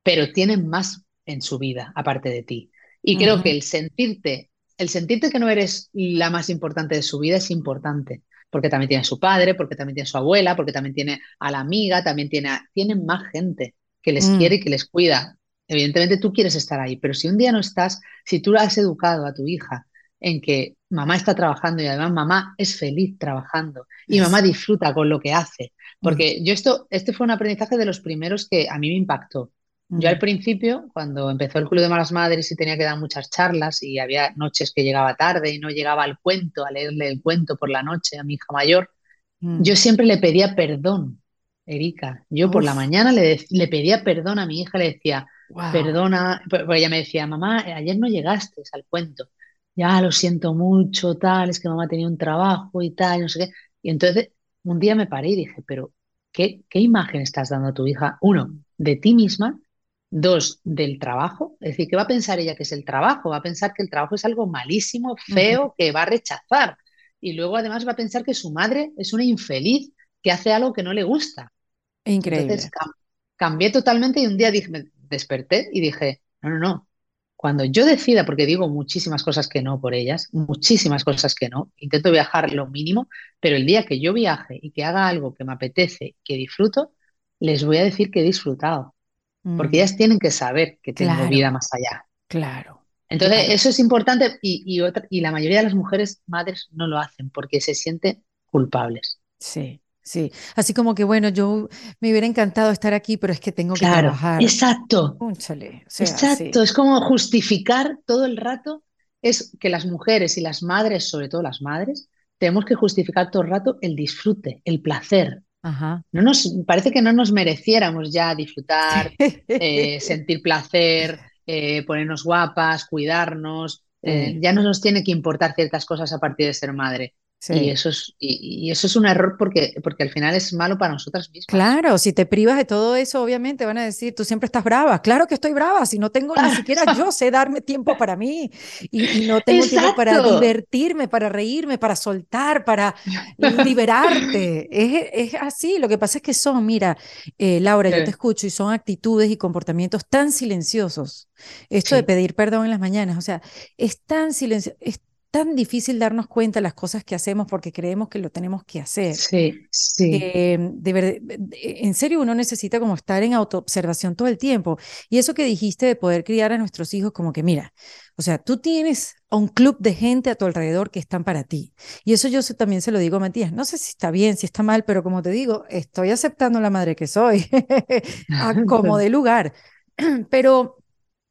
pero tienen más en su vida aparte de ti. Y creo que el sentirte, el sentirte que no eres la más importante de su vida es importante, porque también tiene su padre, porque también tiene su abuela, porque también tiene a la amiga, también tiene, tienen más gente que les mm. quiere y que les cuida. Evidentemente tú quieres estar ahí, pero si un día no estás, si tú has educado a tu hija en que mamá está trabajando y además mamá es feliz trabajando y mamá disfruta con lo que hace. Porque yo esto, este fue un aprendizaje de los primeros que a mí me impactó. Yo al principio, cuando empezó el Club de Malas Madres y tenía que dar muchas charlas y había noches que llegaba tarde y no llegaba al cuento, a leerle el cuento por la noche a mi hija mayor, yo siempre le pedía perdón, Erika. Yo por la mañana le, le, pedía perdón a mi hija, le decía, perdona, porque ella me decía, mamá, ayer no llegaste al cuento ya lo siento mucho, tal, es que mamá tenía un trabajo y tal, no sé qué. Y entonces un día me paré y dije, pero ¿qué, qué imagen estás dando a tu hija? Uno, de ti misma. Dos, del trabajo. Es decir, ¿qué va a pensar ella que es el trabajo? Va a pensar que el trabajo es algo malísimo, feo, que va a rechazar. Y luego además va a pensar que su madre es una infeliz que hace algo que no le gusta. Increíble. Entonces cambié totalmente y un día dije, me desperté y dije, no, no, no, cuando yo decida, porque digo muchísimas cosas que no por ellas, muchísimas cosas que no, intento viajar lo mínimo, pero el día que yo viaje y que haga algo que me apetece, que disfruto, les voy a decir que he disfrutado, porque ellas tienen que saber que tengo vida más allá. Claro. Entonces, eso es importante y, y la mayoría de las mujeres madres no lo hacen porque se sienten culpables. Sí. Sí, así como que bueno, yo me hubiera encantado estar aquí, pero es que tengo que trabajar. Exacto. exacto, es como justificar todo el rato, es que las mujeres y las madres, sobre todo las madres, tenemos que justificar todo el rato el disfrute, el placer. Ajá. No nos, parece que no nos mereciéramos ya disfrutar, eh, sentir placer, eh, ponernos guapas, cuidarnos. Eh, ya no nos tiene que importar ciertas cosas a partir de ser madre. Y, eso es, y, eso es un error porque, porque al final es malo para nosotras mismas. Claro, si te privas de todo eso, obviamente van a decir, tú siempre estás brava. Claro que estoy brava, si no tengo ni siquiera [LAUGHS] yo sé darme tiempo para mí y, no tengo tiempo para divertirme, para reírme, para soltar, para liberarte. [LAUGHS] es, es, así, lo que pasa es que son, mira, eh, Laura, yo te escucho y son actitudes y comportamientos tan silenciosos. Esto de pedir perdón en las mañanas, o sea, es tan silencioso, tan difícil darnos cuenta de las cosas que hacemos porque creemos que lo tenemos que hacer. Sí, sí. de en serio, uno necesita como estar en autoobservación todo el tiempo. Y eso que dijiste de poder criar a nuestros hijos, como que mira, o sea, tú tienes un club de gente a tu alrededor que están para ti. Y eso yo también se lo digo a Matías. No sé si está bien, si está mal, pero como te digo, estoy aceptando la madre que soy, [LAUGHS] como [LAUGHS] de lugar. [CLEARS THROAT] Pero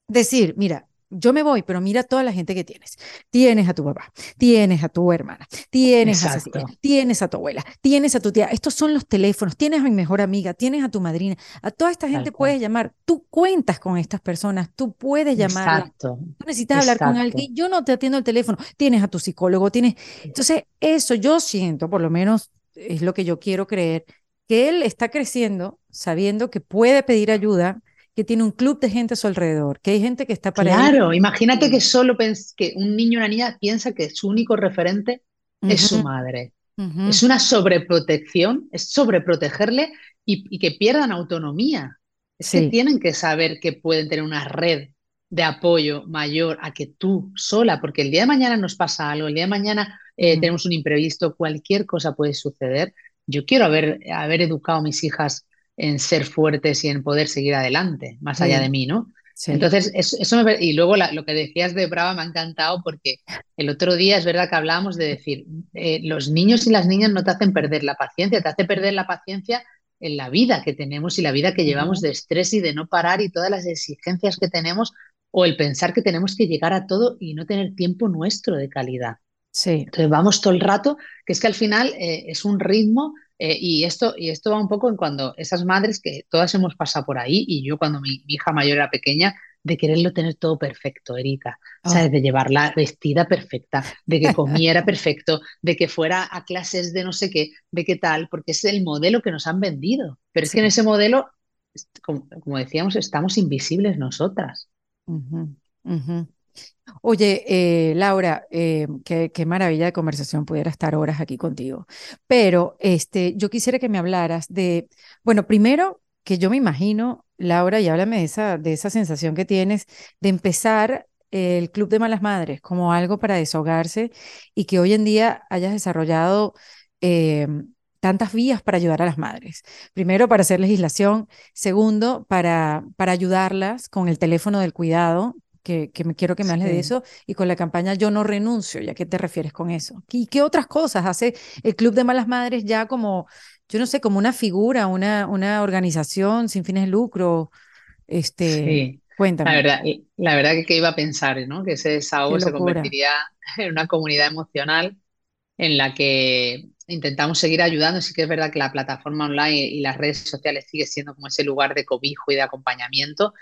decir, mira, yo me voy, pero mira toda la gente que tienes. Tienes a tu papá, tienes a tu hermana, tienes a Cecilia, tienes a tu abuela, tienes a tu tía. Estos son los teléfonos, tienes a mi mejor amiga, tienes a tu madrina. A toda esta gente puedes llamar. Tú cuentas con estas personas, tú puedes llamar. Tú necesitas hablar con alguien. Yo no te atiendo el teléfono. Tienes a tu psicólogo, tienes. Entonces, eso yo siento, por lo menos es lo que yo quiero creer, que él está creciendo sabiendo que puede pedir ayuda que tiene un club de gente a su alrededor, que hay gente que está para Claro, imagínate que solo que un niño o una niña piensa que su único referente es su madre. Es una sobreprotección, es sobreprotegerle y, y que pierdan autonomía. Es que tienen que saber que pueden tener una red de apoyo mayor a que tú sola, porque el día de mañana nos pasa algo, el día de mañana eh, tenemos un imprevisto, cualquier cosa puede suceder. Yo quiero haber, haber educado a mis hijas en ser fuertes y en poder seguir adelante, más allá de mí, ¿no? Entonces, eso, me, y luego lo que decías de Brava me ha encantado porque el otro día es verdad que hablábamos de decir, eh, los niños y las niñas no te hacen perder la paciencia, te hace perder la paciencia en la vida que tenemos y la vida que llevamos de estrés y de no parar y todas las exigencias que tenemos o el pensar que tenemos que llegar a todo y no tener tiempo nuestro de calidad. Sí. Entonces vamos todo el rato, que es que al final eh, es un ritmo eh, y, esto, y esto va un poco en cuando esas madres que todas hemos pasado por ahí, y yo cuando mi, hija mayor era pequeña, de quererlo tener todo perfecto, Erika, ¿sabes? Ah. De llevarla vestida perfecta, de que comiera [LAUGHS] perfecto, de que fuera a clases de no sé qué, de qué tal, porque es el modelo que nos han vendido. Pero es que en ese modelo, como, decíamos, estamos invisibles nosotras. Oye, eh, Laura, eh, qué, qué, maravilla de conversación, pudiera estar horas aquí contigo. Pero este, yo quisiera que me hablaras de, bueno, primero que yo me imagino, Laura, y háblame de esa, de esa sensación que tienes de empezar el Club de Malas Madres como algo para desahogarse y que hoy en día hayas desarrollado eh, tantas vías para ayudar a las madres. Primero, para hacer legislación. Segundo, para, para ayudarlas con el teléfono del cuidado, que, que me quiero que me hables de eso, y con la campaña Yo no renuncio, ¿ya qué te refieres con eso? ¿Y qué otras cosas hace el Club de Malas Madres ya como, yo no sé, como una figura, una, una organización sin fines de lucro? Este, Cuéntame. La verdad, la verdad que, que iba a pensar, ¿no? Que ese desahogo se convertiría [LAUGHS] en una comunidad emocional en la que intentamos seguir ayudando. Sí que es verdad que la plataforma online y las redes sociales sigue siendo como ese lugar de cobijo y de acompañamiento,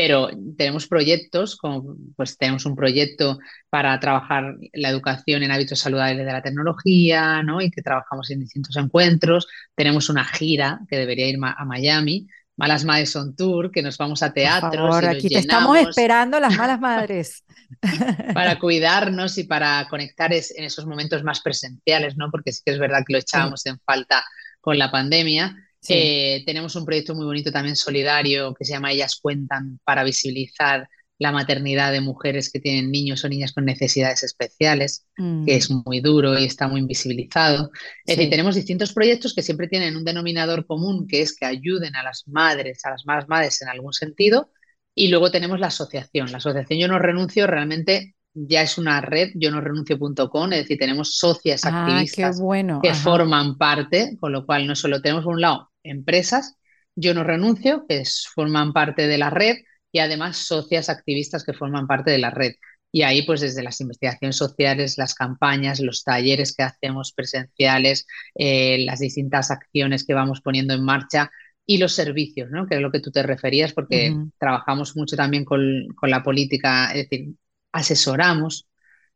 pero tenemos proyectos, como pues tenemos un proyecto para trabajar la educación en hábitos saludables de la tecnología, ¿no? Y que trabajamos en distintos encuentros. Tenemos una gira que debería ir a Miami Malas Madres on Tour, que nos vamos a teatro. aquí te estamos esperando las malas madres. [LAUGHS] para cuidarnos y para conectar en esos momentos más presenciales, ¿no? Porque sí que es verdad que lo echábamos en falta con la pandemia. Eh, tenemos un proyecto muy bonito también solidario que se llama Ellas Cuentan para visibilizar la maternidad de mujeres que tienen niños o niñas con necesidades especiales, que mm. es muy duro y está muy invisibilizado. Es decir, tenemos distintos proyectos que siempre tienen un denominador común, que es que ayuden a las madres, a las malas madres en algún sentido, y luego tenemos la asociación. La asociación Yo No Renuncio realmente ya es una red, yo no renuncio.com, es decir, tenemos socias ah, activistas que forman parte, con lo cual no solo tenemos por un lado empresas, yo no renuncio, que forman parte de la red, y además socias activistas que forman parte de la red. Y ahí, pues desde las investigaciones sociales, las campañas, los talleres que hacemos presenciales, eh, las distintas acciones que vamos poniendo en marcha y los servicios, ¿no? que es lo que tú te referías, porque trabajamos mucho también con, con, la política, es decir, asesoramos,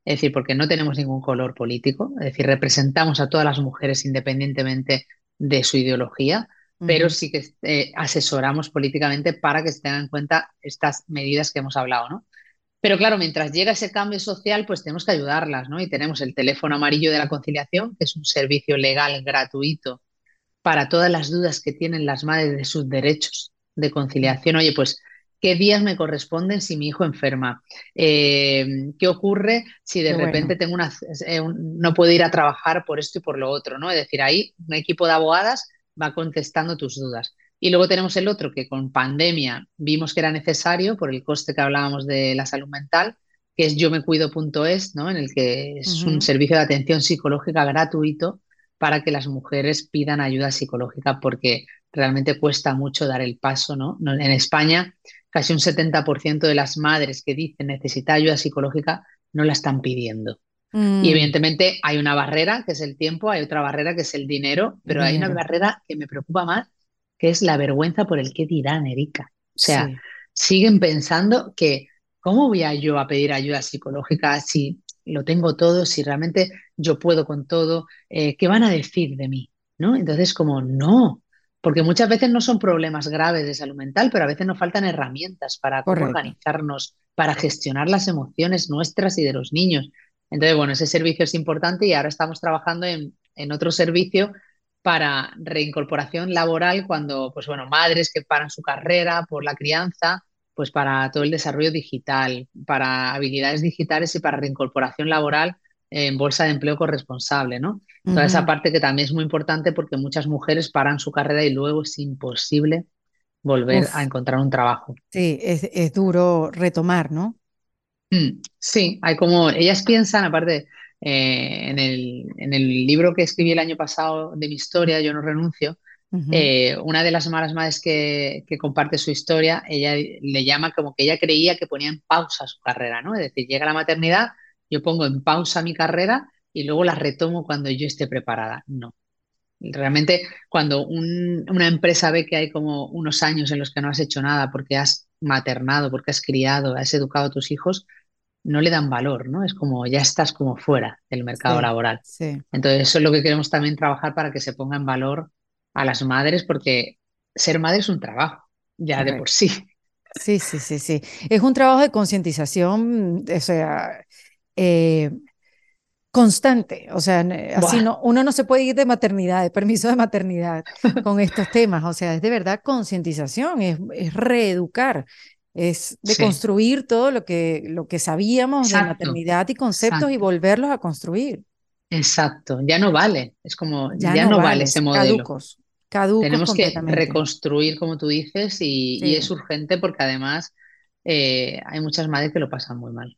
es decir, porque no tenemos ningún color político, es decir, representamos a todas las mujeres independientemente de su ideología pero sí que eh, asesoramos políticamente para que se tengan en cuenta estas medidas que hemos hablado, ¿no? Pero claro, mientras llega ese cambio social, pues tenemos que ayudarlas, ¿no? Y tenemos el teléfono amarillo de la conciliación, que es un servicio legal gratuito para todas las dudas que tienen las madres de sus derechos de conciliación. Oye, pues, ¿qué días me corresponden si mi hijo enferma? Eh, ¿Qué ocurre si de repente tengo una, eh, no puedo ir a trabajar por esto y por lo otro? ¿no? Es decir, ahí un equipo de abogadas va contestando tus dudas. Y luego tenemos el otro que con pandemia vimos que era necesario por el coste que hablábamos de la salud mental, que es yo me cuido.es, ¿no? En el que es un servicio de atención psicológica gratuito para que las mujeres pidan ayuda psicológica porque realmente cuesta mucho dar el paso, ¿no? En España, casi un 70% de las madres que dicen necesita ayuda psicológica no la están pidiendo. Y mm. evidentemente hay una barrera, que es el tiempo, hay otra barrera, que es el dinero, pero hay una barrera que me preocupa más, que es la vergüenza por el qué dirán, Erika. O sea, siguen pensando que, ¿cómo voy a yo a pedir ayuda psicológica si lo tengo todo, si realmente yo puedo con todo? Eh, ¿Qué van a decir de mí? ¿No? Entonces, como, no, porque muchas veces no son problemas graves de salud mental, pero a veces nos faltan herramientas para organizarnos, para gestionar las emociones nuestras y de los niños. Entonces, bueno, ese servicio es importante y ahora estamos trabajando en, otro servicio para reincorporación laboral cuando, pues bueno, madres que paran su carrera por la crianza, pues para todo el desarrollo digital, para habilidades digitales y para reincorporación laboral en bolsa de empleo corresponsable, ¿no? Toda esa parte que también es muy importante porque muchas mujeres paran su carrera y luego es imposible volver a encontrar un trabajo. Sí, es, es duro retomar, ¿no? Mm, sí, hay como, ellas piensan, aparte, eh, en, el, en, el, libro que escribí el año pasado de mi historia, Yo no renuncio, eh, una de las malas madres que, que, comparte su historia, ella le llama como que ella creía que ponía en pausa su carrera, ¿no? Es decir, llega la maternidad, yo pongo en pausa mi carrera y luego la retomo cuando yo esté preparada. No. Realmente, cuando una empresa ve que hay como unos años en los que no has hecho nada porque has maternado, porque has criado, has educado a tus hijos, no le dan valor, ¿no? Es como ya estás como fuera del mercado laboral. Entonces, eso es lo que queremos también trabajar para que se ponga en valor a las madres, porque ser madre es un trabajo, ya de por sí. Sí, sí, sí, sí. Es un trabajo de concientización, o sea, eh, constante. O sea, así no, uno no se puede ir de maternidad, de permiso de maternidad con estos temas. O sea, es de verdad concientización, es, es, reeducar, es de construir todo lo que, lo que sabíamos de maternidad y conceptos y volverlos a construir. Exacto, ya no vale, es como, ya, no, vale, ese modelo. Caducos, caducos Tenemos que reconstruir, como tú dices, y, es urgente porque además eh, hay muchas madres que lo pasan muy mal.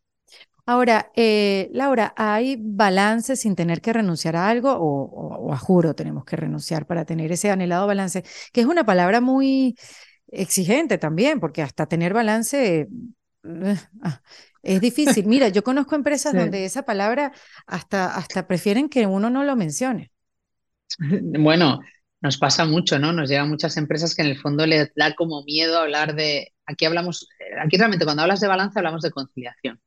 Ahora, eh, Laura, ¿hay balance sin tener que renunciar a algo o, a juro tenemos que renunciar para tener ese anhelado balance? Que es una palabra muy exigente también, porque hasta tener balance eh, ah, es difícil. Mira, yo conozco [LAUGHS] empresas donde esa palabra hasta, hasta prefieren que uno no lo mencione. [LAUGHS] Bueno, nos pasa mucho, ¿no? Nos llegan muchas empresas que en el fondo le da como miedo hablar de, aquí hablamos, aquí realmente cuando hablas de balance hablamos de conciliación.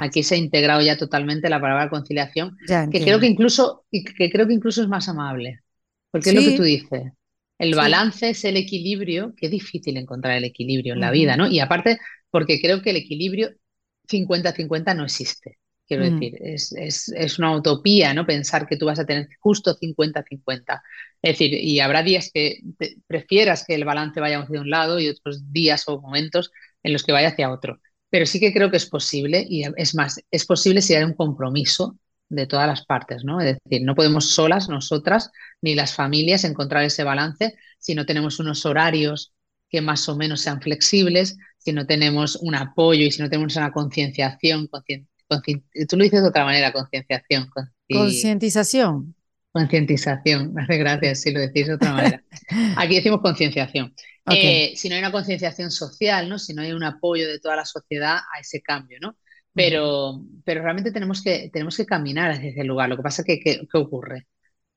Aquí se ha integrado ya totalmente la palabra conciliación, que creo que incluso, que creo que incluso es más amable. Porque es lo que tú dices. El balance es el equilibrio, qué difícil encontrar el equilibrio en la vida, ¿no? Y aparte, porque creo que el equilibrio 50-50 no existe. Quiero mm. decir, es, es, una utopía, ¿no? Pensar que tú vas a tener justo 50-50. Es decir, y habrá días que prefieras que el balance vaya hacia un lado y otros días o momentos en los que vaya hacia otro pero sí que creo que es posible y es más, es posible si hay un compromiso de todas las partes, ¿no? Es decir, no podemos solas, nosotras, ni las familias, encontrar ese balance si no tenemos unos horarios que más o menos sean flexibles, si no tenemos un apoyo y si no tenemos una concienciación, tú lo dices de otra manera, concienciación. Concientización. Concienciación, me hace gracia si lo decís de otra manera. [LAUGHS] Aquí decimos concienciación. Eh, si no hay una concienciación social, ¿no? Si no hay un apoyo de toda la sociedad a ese cambio, ¿no? Pero, pero realmente tenemos que, tenemos que caminar hacia ese lugar. Lo que pasa es que, ¿qué ocurre?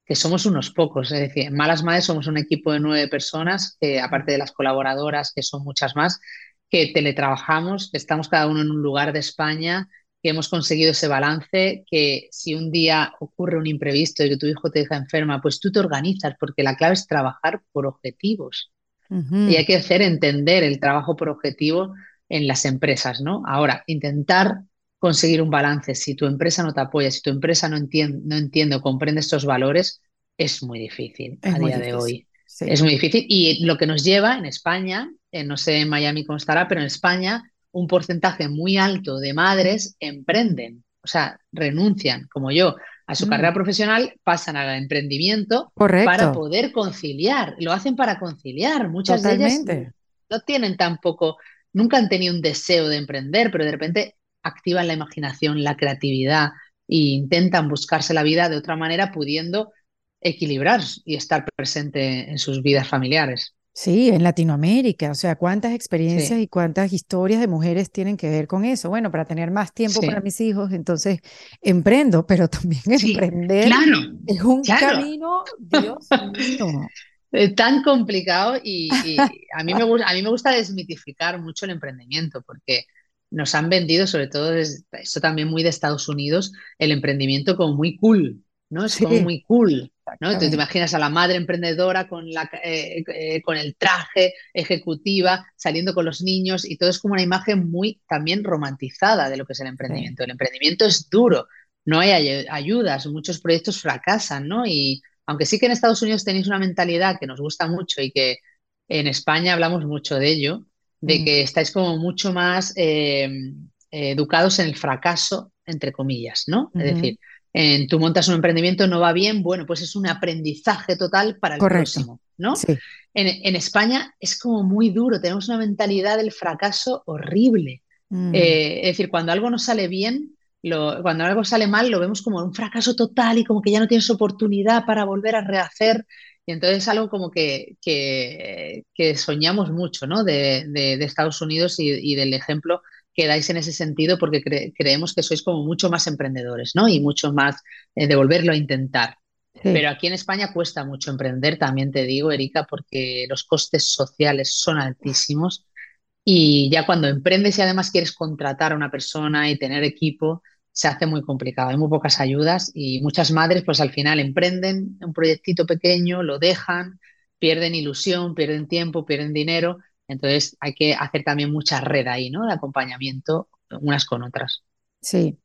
Que somos unos pocos, es decir, en Malas Madres somos un equipo de nueve personas, aparte de las colaboradoras, que son muchas más, que teletrabajamos, que estamos cada uno en un lugar de España, que hemos conseguido ese balance, que si un día ocurre un imprevisto y que tu hijo te deja enferma, pues tú te organizas, porque la clave es trabajar por objetivos. Y hay que hacer entender el trabajo por objetivo en las empresas, ¿no? Ahora, intentar conseguir un balance, si tu empresa no te apoya, si tu empresa no entiende, no entiende o comprende estos valores, es muy difícil a día de hoy. Es muy difícil. Y lo que nos lleva en España, no sé en Miami cómo estará, pero en España un porcentaje muy alto de madres emprenden, o sea, renuncian, como yo, a su mm. carrera profesional, pasan al emprendimiento para poder conciliar. Lo hacen para conciliar. Muchas de ellas no tienen tampoco, nunca han tenido un deseo de emprender, pero de repente activan la imaginación, la creatividad e intentan buscarse la vida de otra manera, pudiendo equilibrar y estar presente en sus vidas familiares. Sí, en Latinoamérica, o sea, cuántas experiencias y cuántas historias de mujeres tienen que ver con eso. Bueno, para tener más tiempo para mis hijos, entonces emprendo, pero también [LAUGHS] emprender es un camino, Dios mío. [LAUGHS] Tan complicado y, a, mí me gusta, a mí me gusta desmitificar mucho el emprendimiento porque nos han vendido, sobre todo esto también muy de Estados Unidos, el emprendimiento como muy cool, ¿no? Es como muy cool. ¿no? te imaginas a la madre emprendedora con, la, eh, eh, con el traje ejecutiva, saliendo con los niños y todo es como una imagen muy también romantizada de lo que es el emprendimiento. El emprendimiento es duro, no hay ayudas, muchos proyectos fracasan, ¿no? Y aunque sí que en Estados Unidos tenéis una mentalidad que nos gusta mucho y que en España hablamos mucho de ello, de mm. que estáis como mucho más eh, educados en el fracaso, entre comillas, ¿no? Es decir, en tú montas un emprendimiento, no va bien, bueno, pues es un aprendizaje total para el próximo, ¿no? En, España es como muy duro, tenemos una mentalidad del fracaso horrible. Mm. Eh, es decir, cuando algo no sale bien, lo, cuando algo sale mal, lo vemos como un fracaso total y como que ya no tienes oportunidad para volver a rehacer. Y entonces es algo como que, que, soñamos mucho, ¿no? De, de, Estados Unidos y, y del ejemplo quedáis en ese sentido porque creemos que sois como mucho más emprendedores, ¿no? Y mucho más eh, de volverlo a intentar. Pero aquí en España cuesta mucho emprender, también te digo, Erika, porque los costes sociales son altísimos y ya cuando emprendes y además quieres contratar a una persona y tener equipo, se hace muy complicado. Hay muy pocas ayudas y muchas madres pues al final emprenden un proyectito pequeño, lo dejan, pierden ilusión, pierden tiempo, pierden dinero Entonces hay que hacer también mucha red ahí, ¿no? De acompañamiento unas con otras. Sí,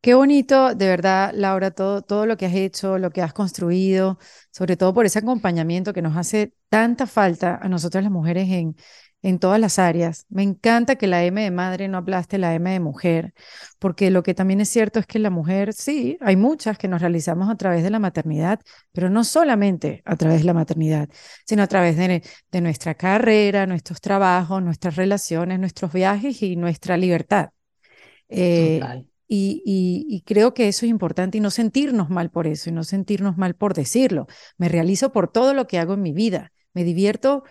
qué bonito, de verdad, Laura, todo, todo lo que has hecho, lo que has construido, sobre todo por ese acompañamiento que nos hace tanta falta a nosotras las mujeres en, en todas las áreas. Me encanta que la M de madre no aplaste la M de mujer, porque lo que también es cierto es que la mujer, sí, hay muchas que nos realizamos a través de la maternidad, pero no solamente a través de la maternidad, sino a través de, de nuestra carrera, nuestros trabajos, nuestras relaciones, nuestros viajes y nuestra libertad. Eh, y, y, creo que eso es importante y no sentirnos mal por eso y no sentirnos mal por decirlo. Me realizo por todo lo que hago en mi vida. Me divierto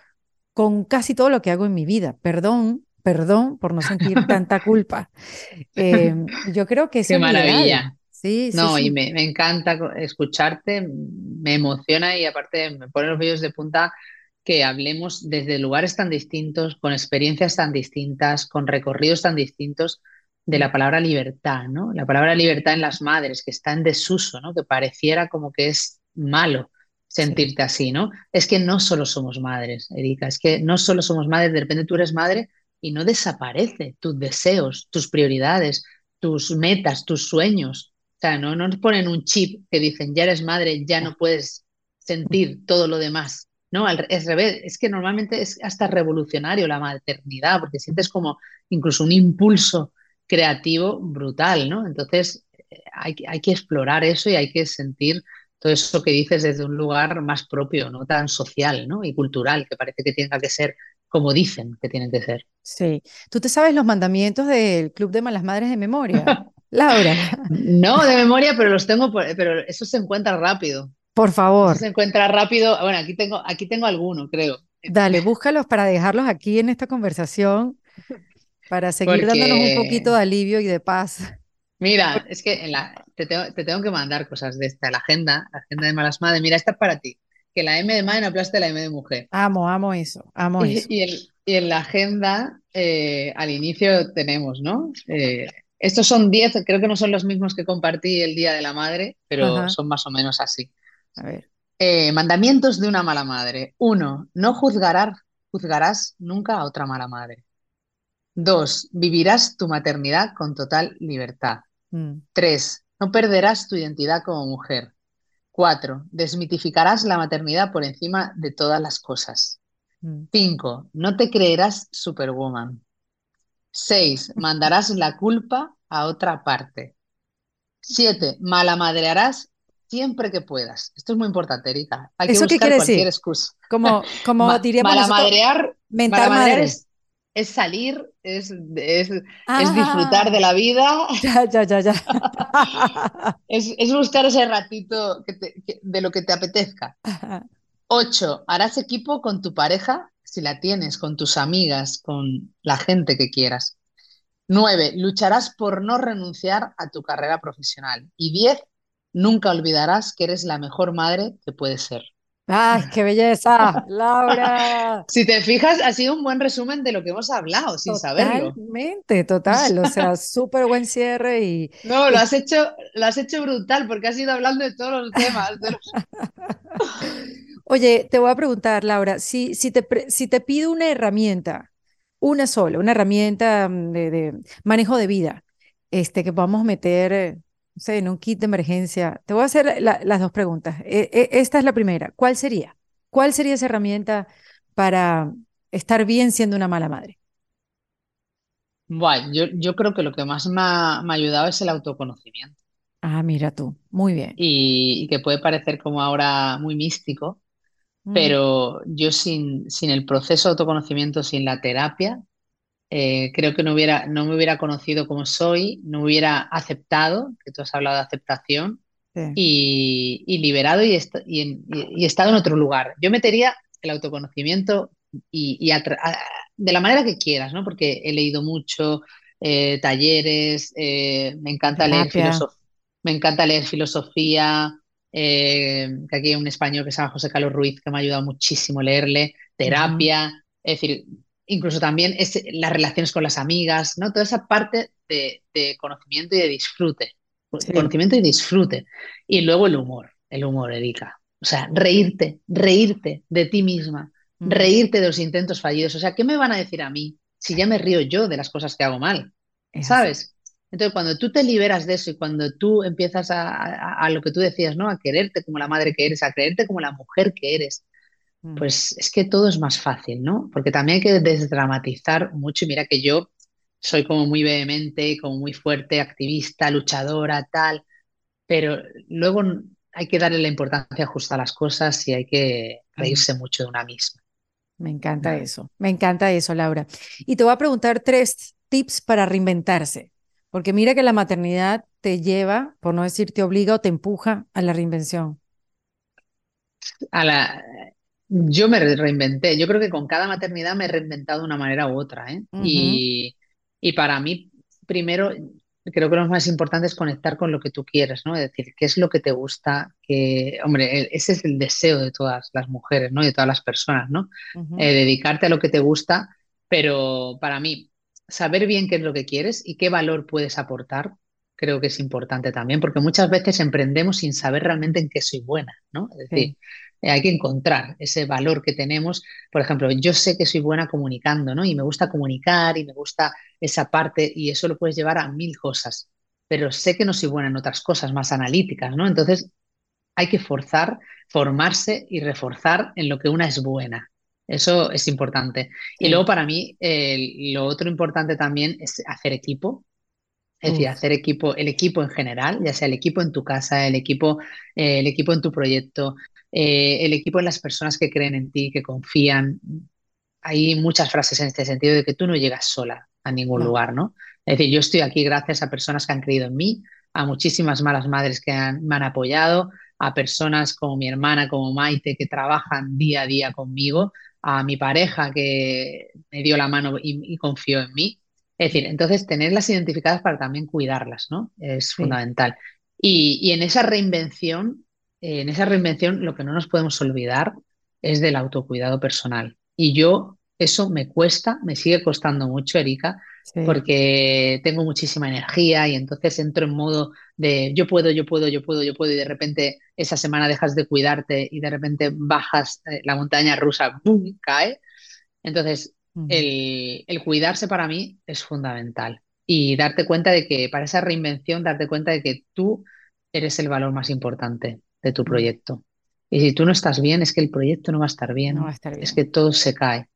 con casi todo lo que hago en mi vida. Perdón, perdón por no sentir [LAUGHS] tanta culpa. Em, yo creo que es Qué maravilla. Sí, no, y me, me, encanta escucharte, me emociona y aparte me pone los vellos de punta que hablemos desde lugares tan distintos, con experiencias tan distintas, con recorridos tan distintos de la palabra libertad, ¿no? La palabra libertad en las madres, que está en desuso, ¿no? Que pareciera como que es malo sentirte así, ¿no? Es que no solo somos madres, Erika, es que no solo somos madres, de repente tú eres madre y no desaparece tus deseos, tus prioridades, tus metas, tus sueños. O sea, no, no nos ponen un chip que dicen, ya eres madre, ya no puedes sentir todo lo demás. No, al, es revés, es que normalmente es hasta revolucionario la maternidad, porque sientes como incluso un impulso creativo brutal, ¿no? Entonces eh, hay, hay que explorar eso y hay que sentir todo eso que dices desde un lugar más propio, no tan social ¿no? y cultural, que parece que tenga que ser como dicen que tienen que ser. Sí. ¿Tú te sabes los mandamientos del Club de Malas Madres de memoria? [LAUGHS] Laura. no, de memoria, pero los tengo, pero eso se encuentra rápido. Por favor. se encuentra rápido. Bueno, aquí tengo, aquí tengo alguno, creo. Dale, [LAUGHS] búscalos para dejarlos aquí en esta conversación, para seguir dándonos un poquito de alivio y de paz. Mira, es que en la, te, tengo, que mandar cosas de esta, la agenda, la agenda de malas madres. Mira, esta es para ti. Que la M de madre no aplaste la M de mujer. Amo, amo eso, amo y, eso. Y, en la agenda, eh, al inicio tenemos, ¿no? Eh, estos son 10, creo que no son los mismos que compartí el Día de la Madre, pero son más o menos así. A ver. Eh, mandamientos de una mala madre. Uno, no juzgarás, juzgarás nunca a otra mala madre. Dos, vivirás tu maternidad con total libertad. Mm. Tres, no perderás tu identidad como mujer. Cuatro, desmitificarás la maternidad por encima de todas las cosas. Mm. Cinco, no te creerás superwoman. Seis, mandarás la culpa a otra parte. Siete, malamadrearás siempre que puedas. Esto es muy importante, Erika. Hay que buscar cualquier excusa. Como, como diríamos malamadrear, malamadrear es es salir, es, es, disfrutar de la vida. [LAUGHS] Ya, ya, ya, ya. [LAUGHS] es, buscar ese ratito de lo que te apetezca. Ocho, harás equipo con tu pareja, si la tienes, con tus amigas, con la gente que quieras. Nueve, lucharás por no renunciar a tu carrera profesional. Y diez, nunca olvidarás que eres la mejor madre que puedes ser. ¡Ay, qué belleza! ¡Laura! [LAUGHS] Si te fijas, ha sido un buen resumen de lo que hemos hablado, sin saberlo. Totalmente, total. O sea, [LAUGHS] súper buen cierre y. No, lo has hecho, lo has hecho brutal, porque has ido hablando de todos los temas. [LAUGHS] Oye, te voy a preguntar, Laura, si, si, te, si te pido una herramienta, una sola, una herramienta mm, de, de manejo de vida, este, que podamos meter sé, en un kit de emergencia. Te voy a hacer las dos preguntas. E, e, esta es la primera. ¿Cuál sería? ¿Cuál sería esa herramienta para estar bien siendo una mala madre? Bueno, yo, yo creo que lo que más me ha, ayudado es el autoconocimiento. Ah, mira tú, muy bien. Y, que puede parecer como ahora muy místico, mm. pero yo sin, sin el proceso de autoconocimiento, sin la terapia, eh, creo que no, hubiera, no me hubiera conocido como soy, no hubiera aceptado, que tú has hablado de aceptación, y, liberado y, y, estado en otro lugar. Yo metería el autoconocimiento y, de la manera que quieras, ¿no? Porque he leído mucho, eh, talleres, eh, me, encanta leer me encanta leer filosofía, que aquí hay un español que se llama José Carlos Ruiz que me ha ayudado muchísimo a leerle, terapia, es decir, incluso también es las relaciones con las amigas, ¿no? Toda esa parte de, conocimiento y de disfrute. Conocimiento y disfrute. Y luego el humor, el humor, Erika. O sea, reírte, reírte de ti misma, mm. reírte de los intentos fallidos. O sea, ¿qué me van a decir a mí si ya me río yo de las cosas que hago mal? ¿Sabes? Entonces, cuando tú te liberas de eso y cuando tú empiezas a, lo que tú decías, ¿no? A quererte como la madre que eres, a creerte como la mujer que eres. Pues es que todo es más fácil, ¿no? Porque también hay que desdramatizar mucho y mira que yo soy como muy vehemente, como muy fuerte, activista, luchadora, tal, pero luego hay que darle la importancia justa a las cosas y hay que reírse mucho de una misma. Me encanta eso, me encanta eso, Laura. Y te voy a preguntar tres tips para reinventarse, porque mira que la maternidad te lleva, por no decir te obliga o te empuja a la reinvención. A la, yo me reinventé, yo creo que con cada maternidad me he reinventado de una manera u otra, ¿eh? y, y para mí, primero, creo que lo más importante es conectar con lo que tú quieres, ¿no? Es decir, qué es lo que te gusta, que, hombre, e, ese es el deseo de todas las mujeres, ¿no? Y de todas las personas, ¿no? Eh, dedicarte a lo que te gusta, pero para mí, saber bien qué es lo que quieres y qué valor puedes aportar, creo que es importante también, porque muchas veces emprendemos sin saber realmente en qué soy buena, ¿no? Es decir, eh, hay que encontrar ese valor que tenemos. Por ejemplo, yo sé que soy buena comunicando, ¿no? Y me gusta comunicar y me gusta esa parte y eso lo puedes llevar a mil cosas, pero sé que no soy buena en otras cosas más analíticas, ¿no? Entonces, hay que forzar, formarse y reforzar en lo que una es buena. Eso es importante. Y luego para mí, lo otro importante también es hacer equipo. Es decir, hacer equipo, el equipo en general, ya sea el equipo en tu casa, el equipo, eh, el equipo en tu proyecto, eh, el equipo en las personas que creen en ti, que confían. Hay muchas frases en este sentido de que tú no llegas sola a ningún lugar, ¿no? Es decir, yo estoy aquí gracias a personas que han creído en mí, a muchísimas malas madres que me han apoyado, a personas como mi hermana, como Maite, que trabajan día a día conmigo, a mi pareja que me dio la mano y, confió en mí. Es decir, entonces tenerlas identificadas para también cuidarlas, ¿no? Es fundamental. y, en esa reinvención en esa reinvención lo que no nos podemos olvidar es del autocuidado personal. Y yo, eso me cuesta, me sigue costando mucho, Erika, porque tengo muchísima energía y entonces entro en modo de yo puedo, yo puedo, yo puedo, yo puedo y de repente esa semana dejas de cuidarte y de repente bajas eh, la montaña rusa, ¡boom!, cae. Entonces, el, el cuidarse para mí es fundamental y darte cuenta de que para esa reinvención, darte cuenta de que tú eres el valor más importante de tu mm. proyecto. Y si tú no estás bien, es que el proyecto no va a estar bien, no va a estar bien. es que todo se cae.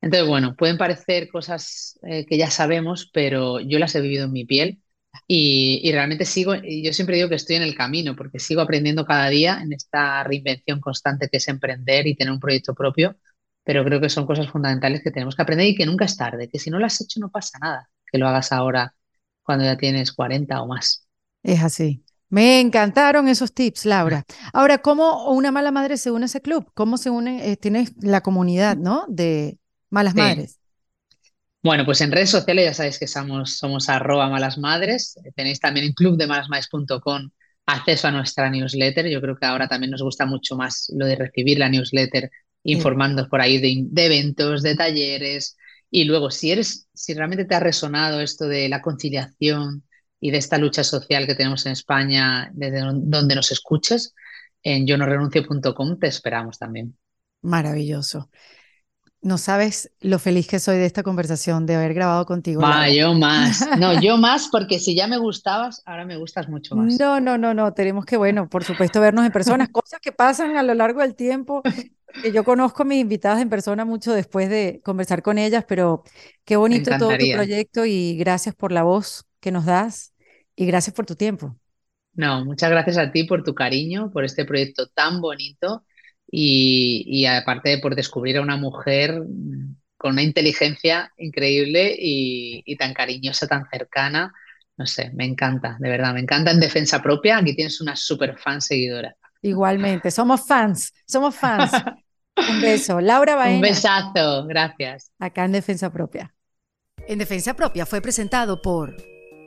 Entonces, bueno, pueden parecer cosas eh, que ya sabemos, pero yo las he vivido en mi piel y, realmente sigo, y yo siempre digo que estoy en el camino, porque sigo aprendiendo cada día en esta reinvención constante que es emprender y tener un proyecto propio, pero creo que son cosas fundamentales que tenemos que aprender y que nunca es tarde, que si no lo has hecho no pasa nada, que lo hagas ahora cuando ya tienes 40 o más. Es así. Me encantaron esos tips, Laura. Ahora, ¿cómo una mala madre se une a ese club? ¿Cómo se une? Eh, tienes la comunidad, ¿no? De malas madres. Bueno, pues en redes sociales ya sabéis que somos, somos arroba malas madres. Tenéis también en clubdemalasmadres.com acceso a nuestra newsletter. Yo creo que ahora también nos gusta mucho más lo de recibir la newsletter, informando por ahí de, de, eventos, de talleres. Y luego, si eres, si realmente te ha resonado esto de la conciliación, y de esta lucha social que tenemos en España, desde donde nos escuches, en yo no renuncio.com te esperamos también. Maravilloso. No sabes lo feliz que soy de esta conversación, de haber grabado contigo. Va, yo más. No, yo [LAUGHS] más, porque si ya me gustabas, ahora me gustas mucho más. No, no, no, no. Tenemos que, bueno, por supuesto, vernos en persona. [LAUGHS] Cosas que pasan a lo largo del tiempo. Que yo conozco a mis invitadas en persona mucho después de conversar con ellas, pero qué bonito todo tu proyecto y gracias por la voz que nos das y gracias por tu tiempo. No, muchas gracias a ti por tu cariño, por este proyecto tan bonito y, aparte por descubrir a una mujer con una inteligencia increíble y, tan cariñosa, tan cercana. No sé, me encanta, de verdad, me encanta en defensa propia. Aquí tienes una super fan seguidora. Igualmente, somos fans, somos fans. [LAUGHS] Un beso. Laura Baena. Un besazo, gracias. Acá en Defensa Propia. En Defensa Propia fue presentado por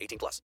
18 plus.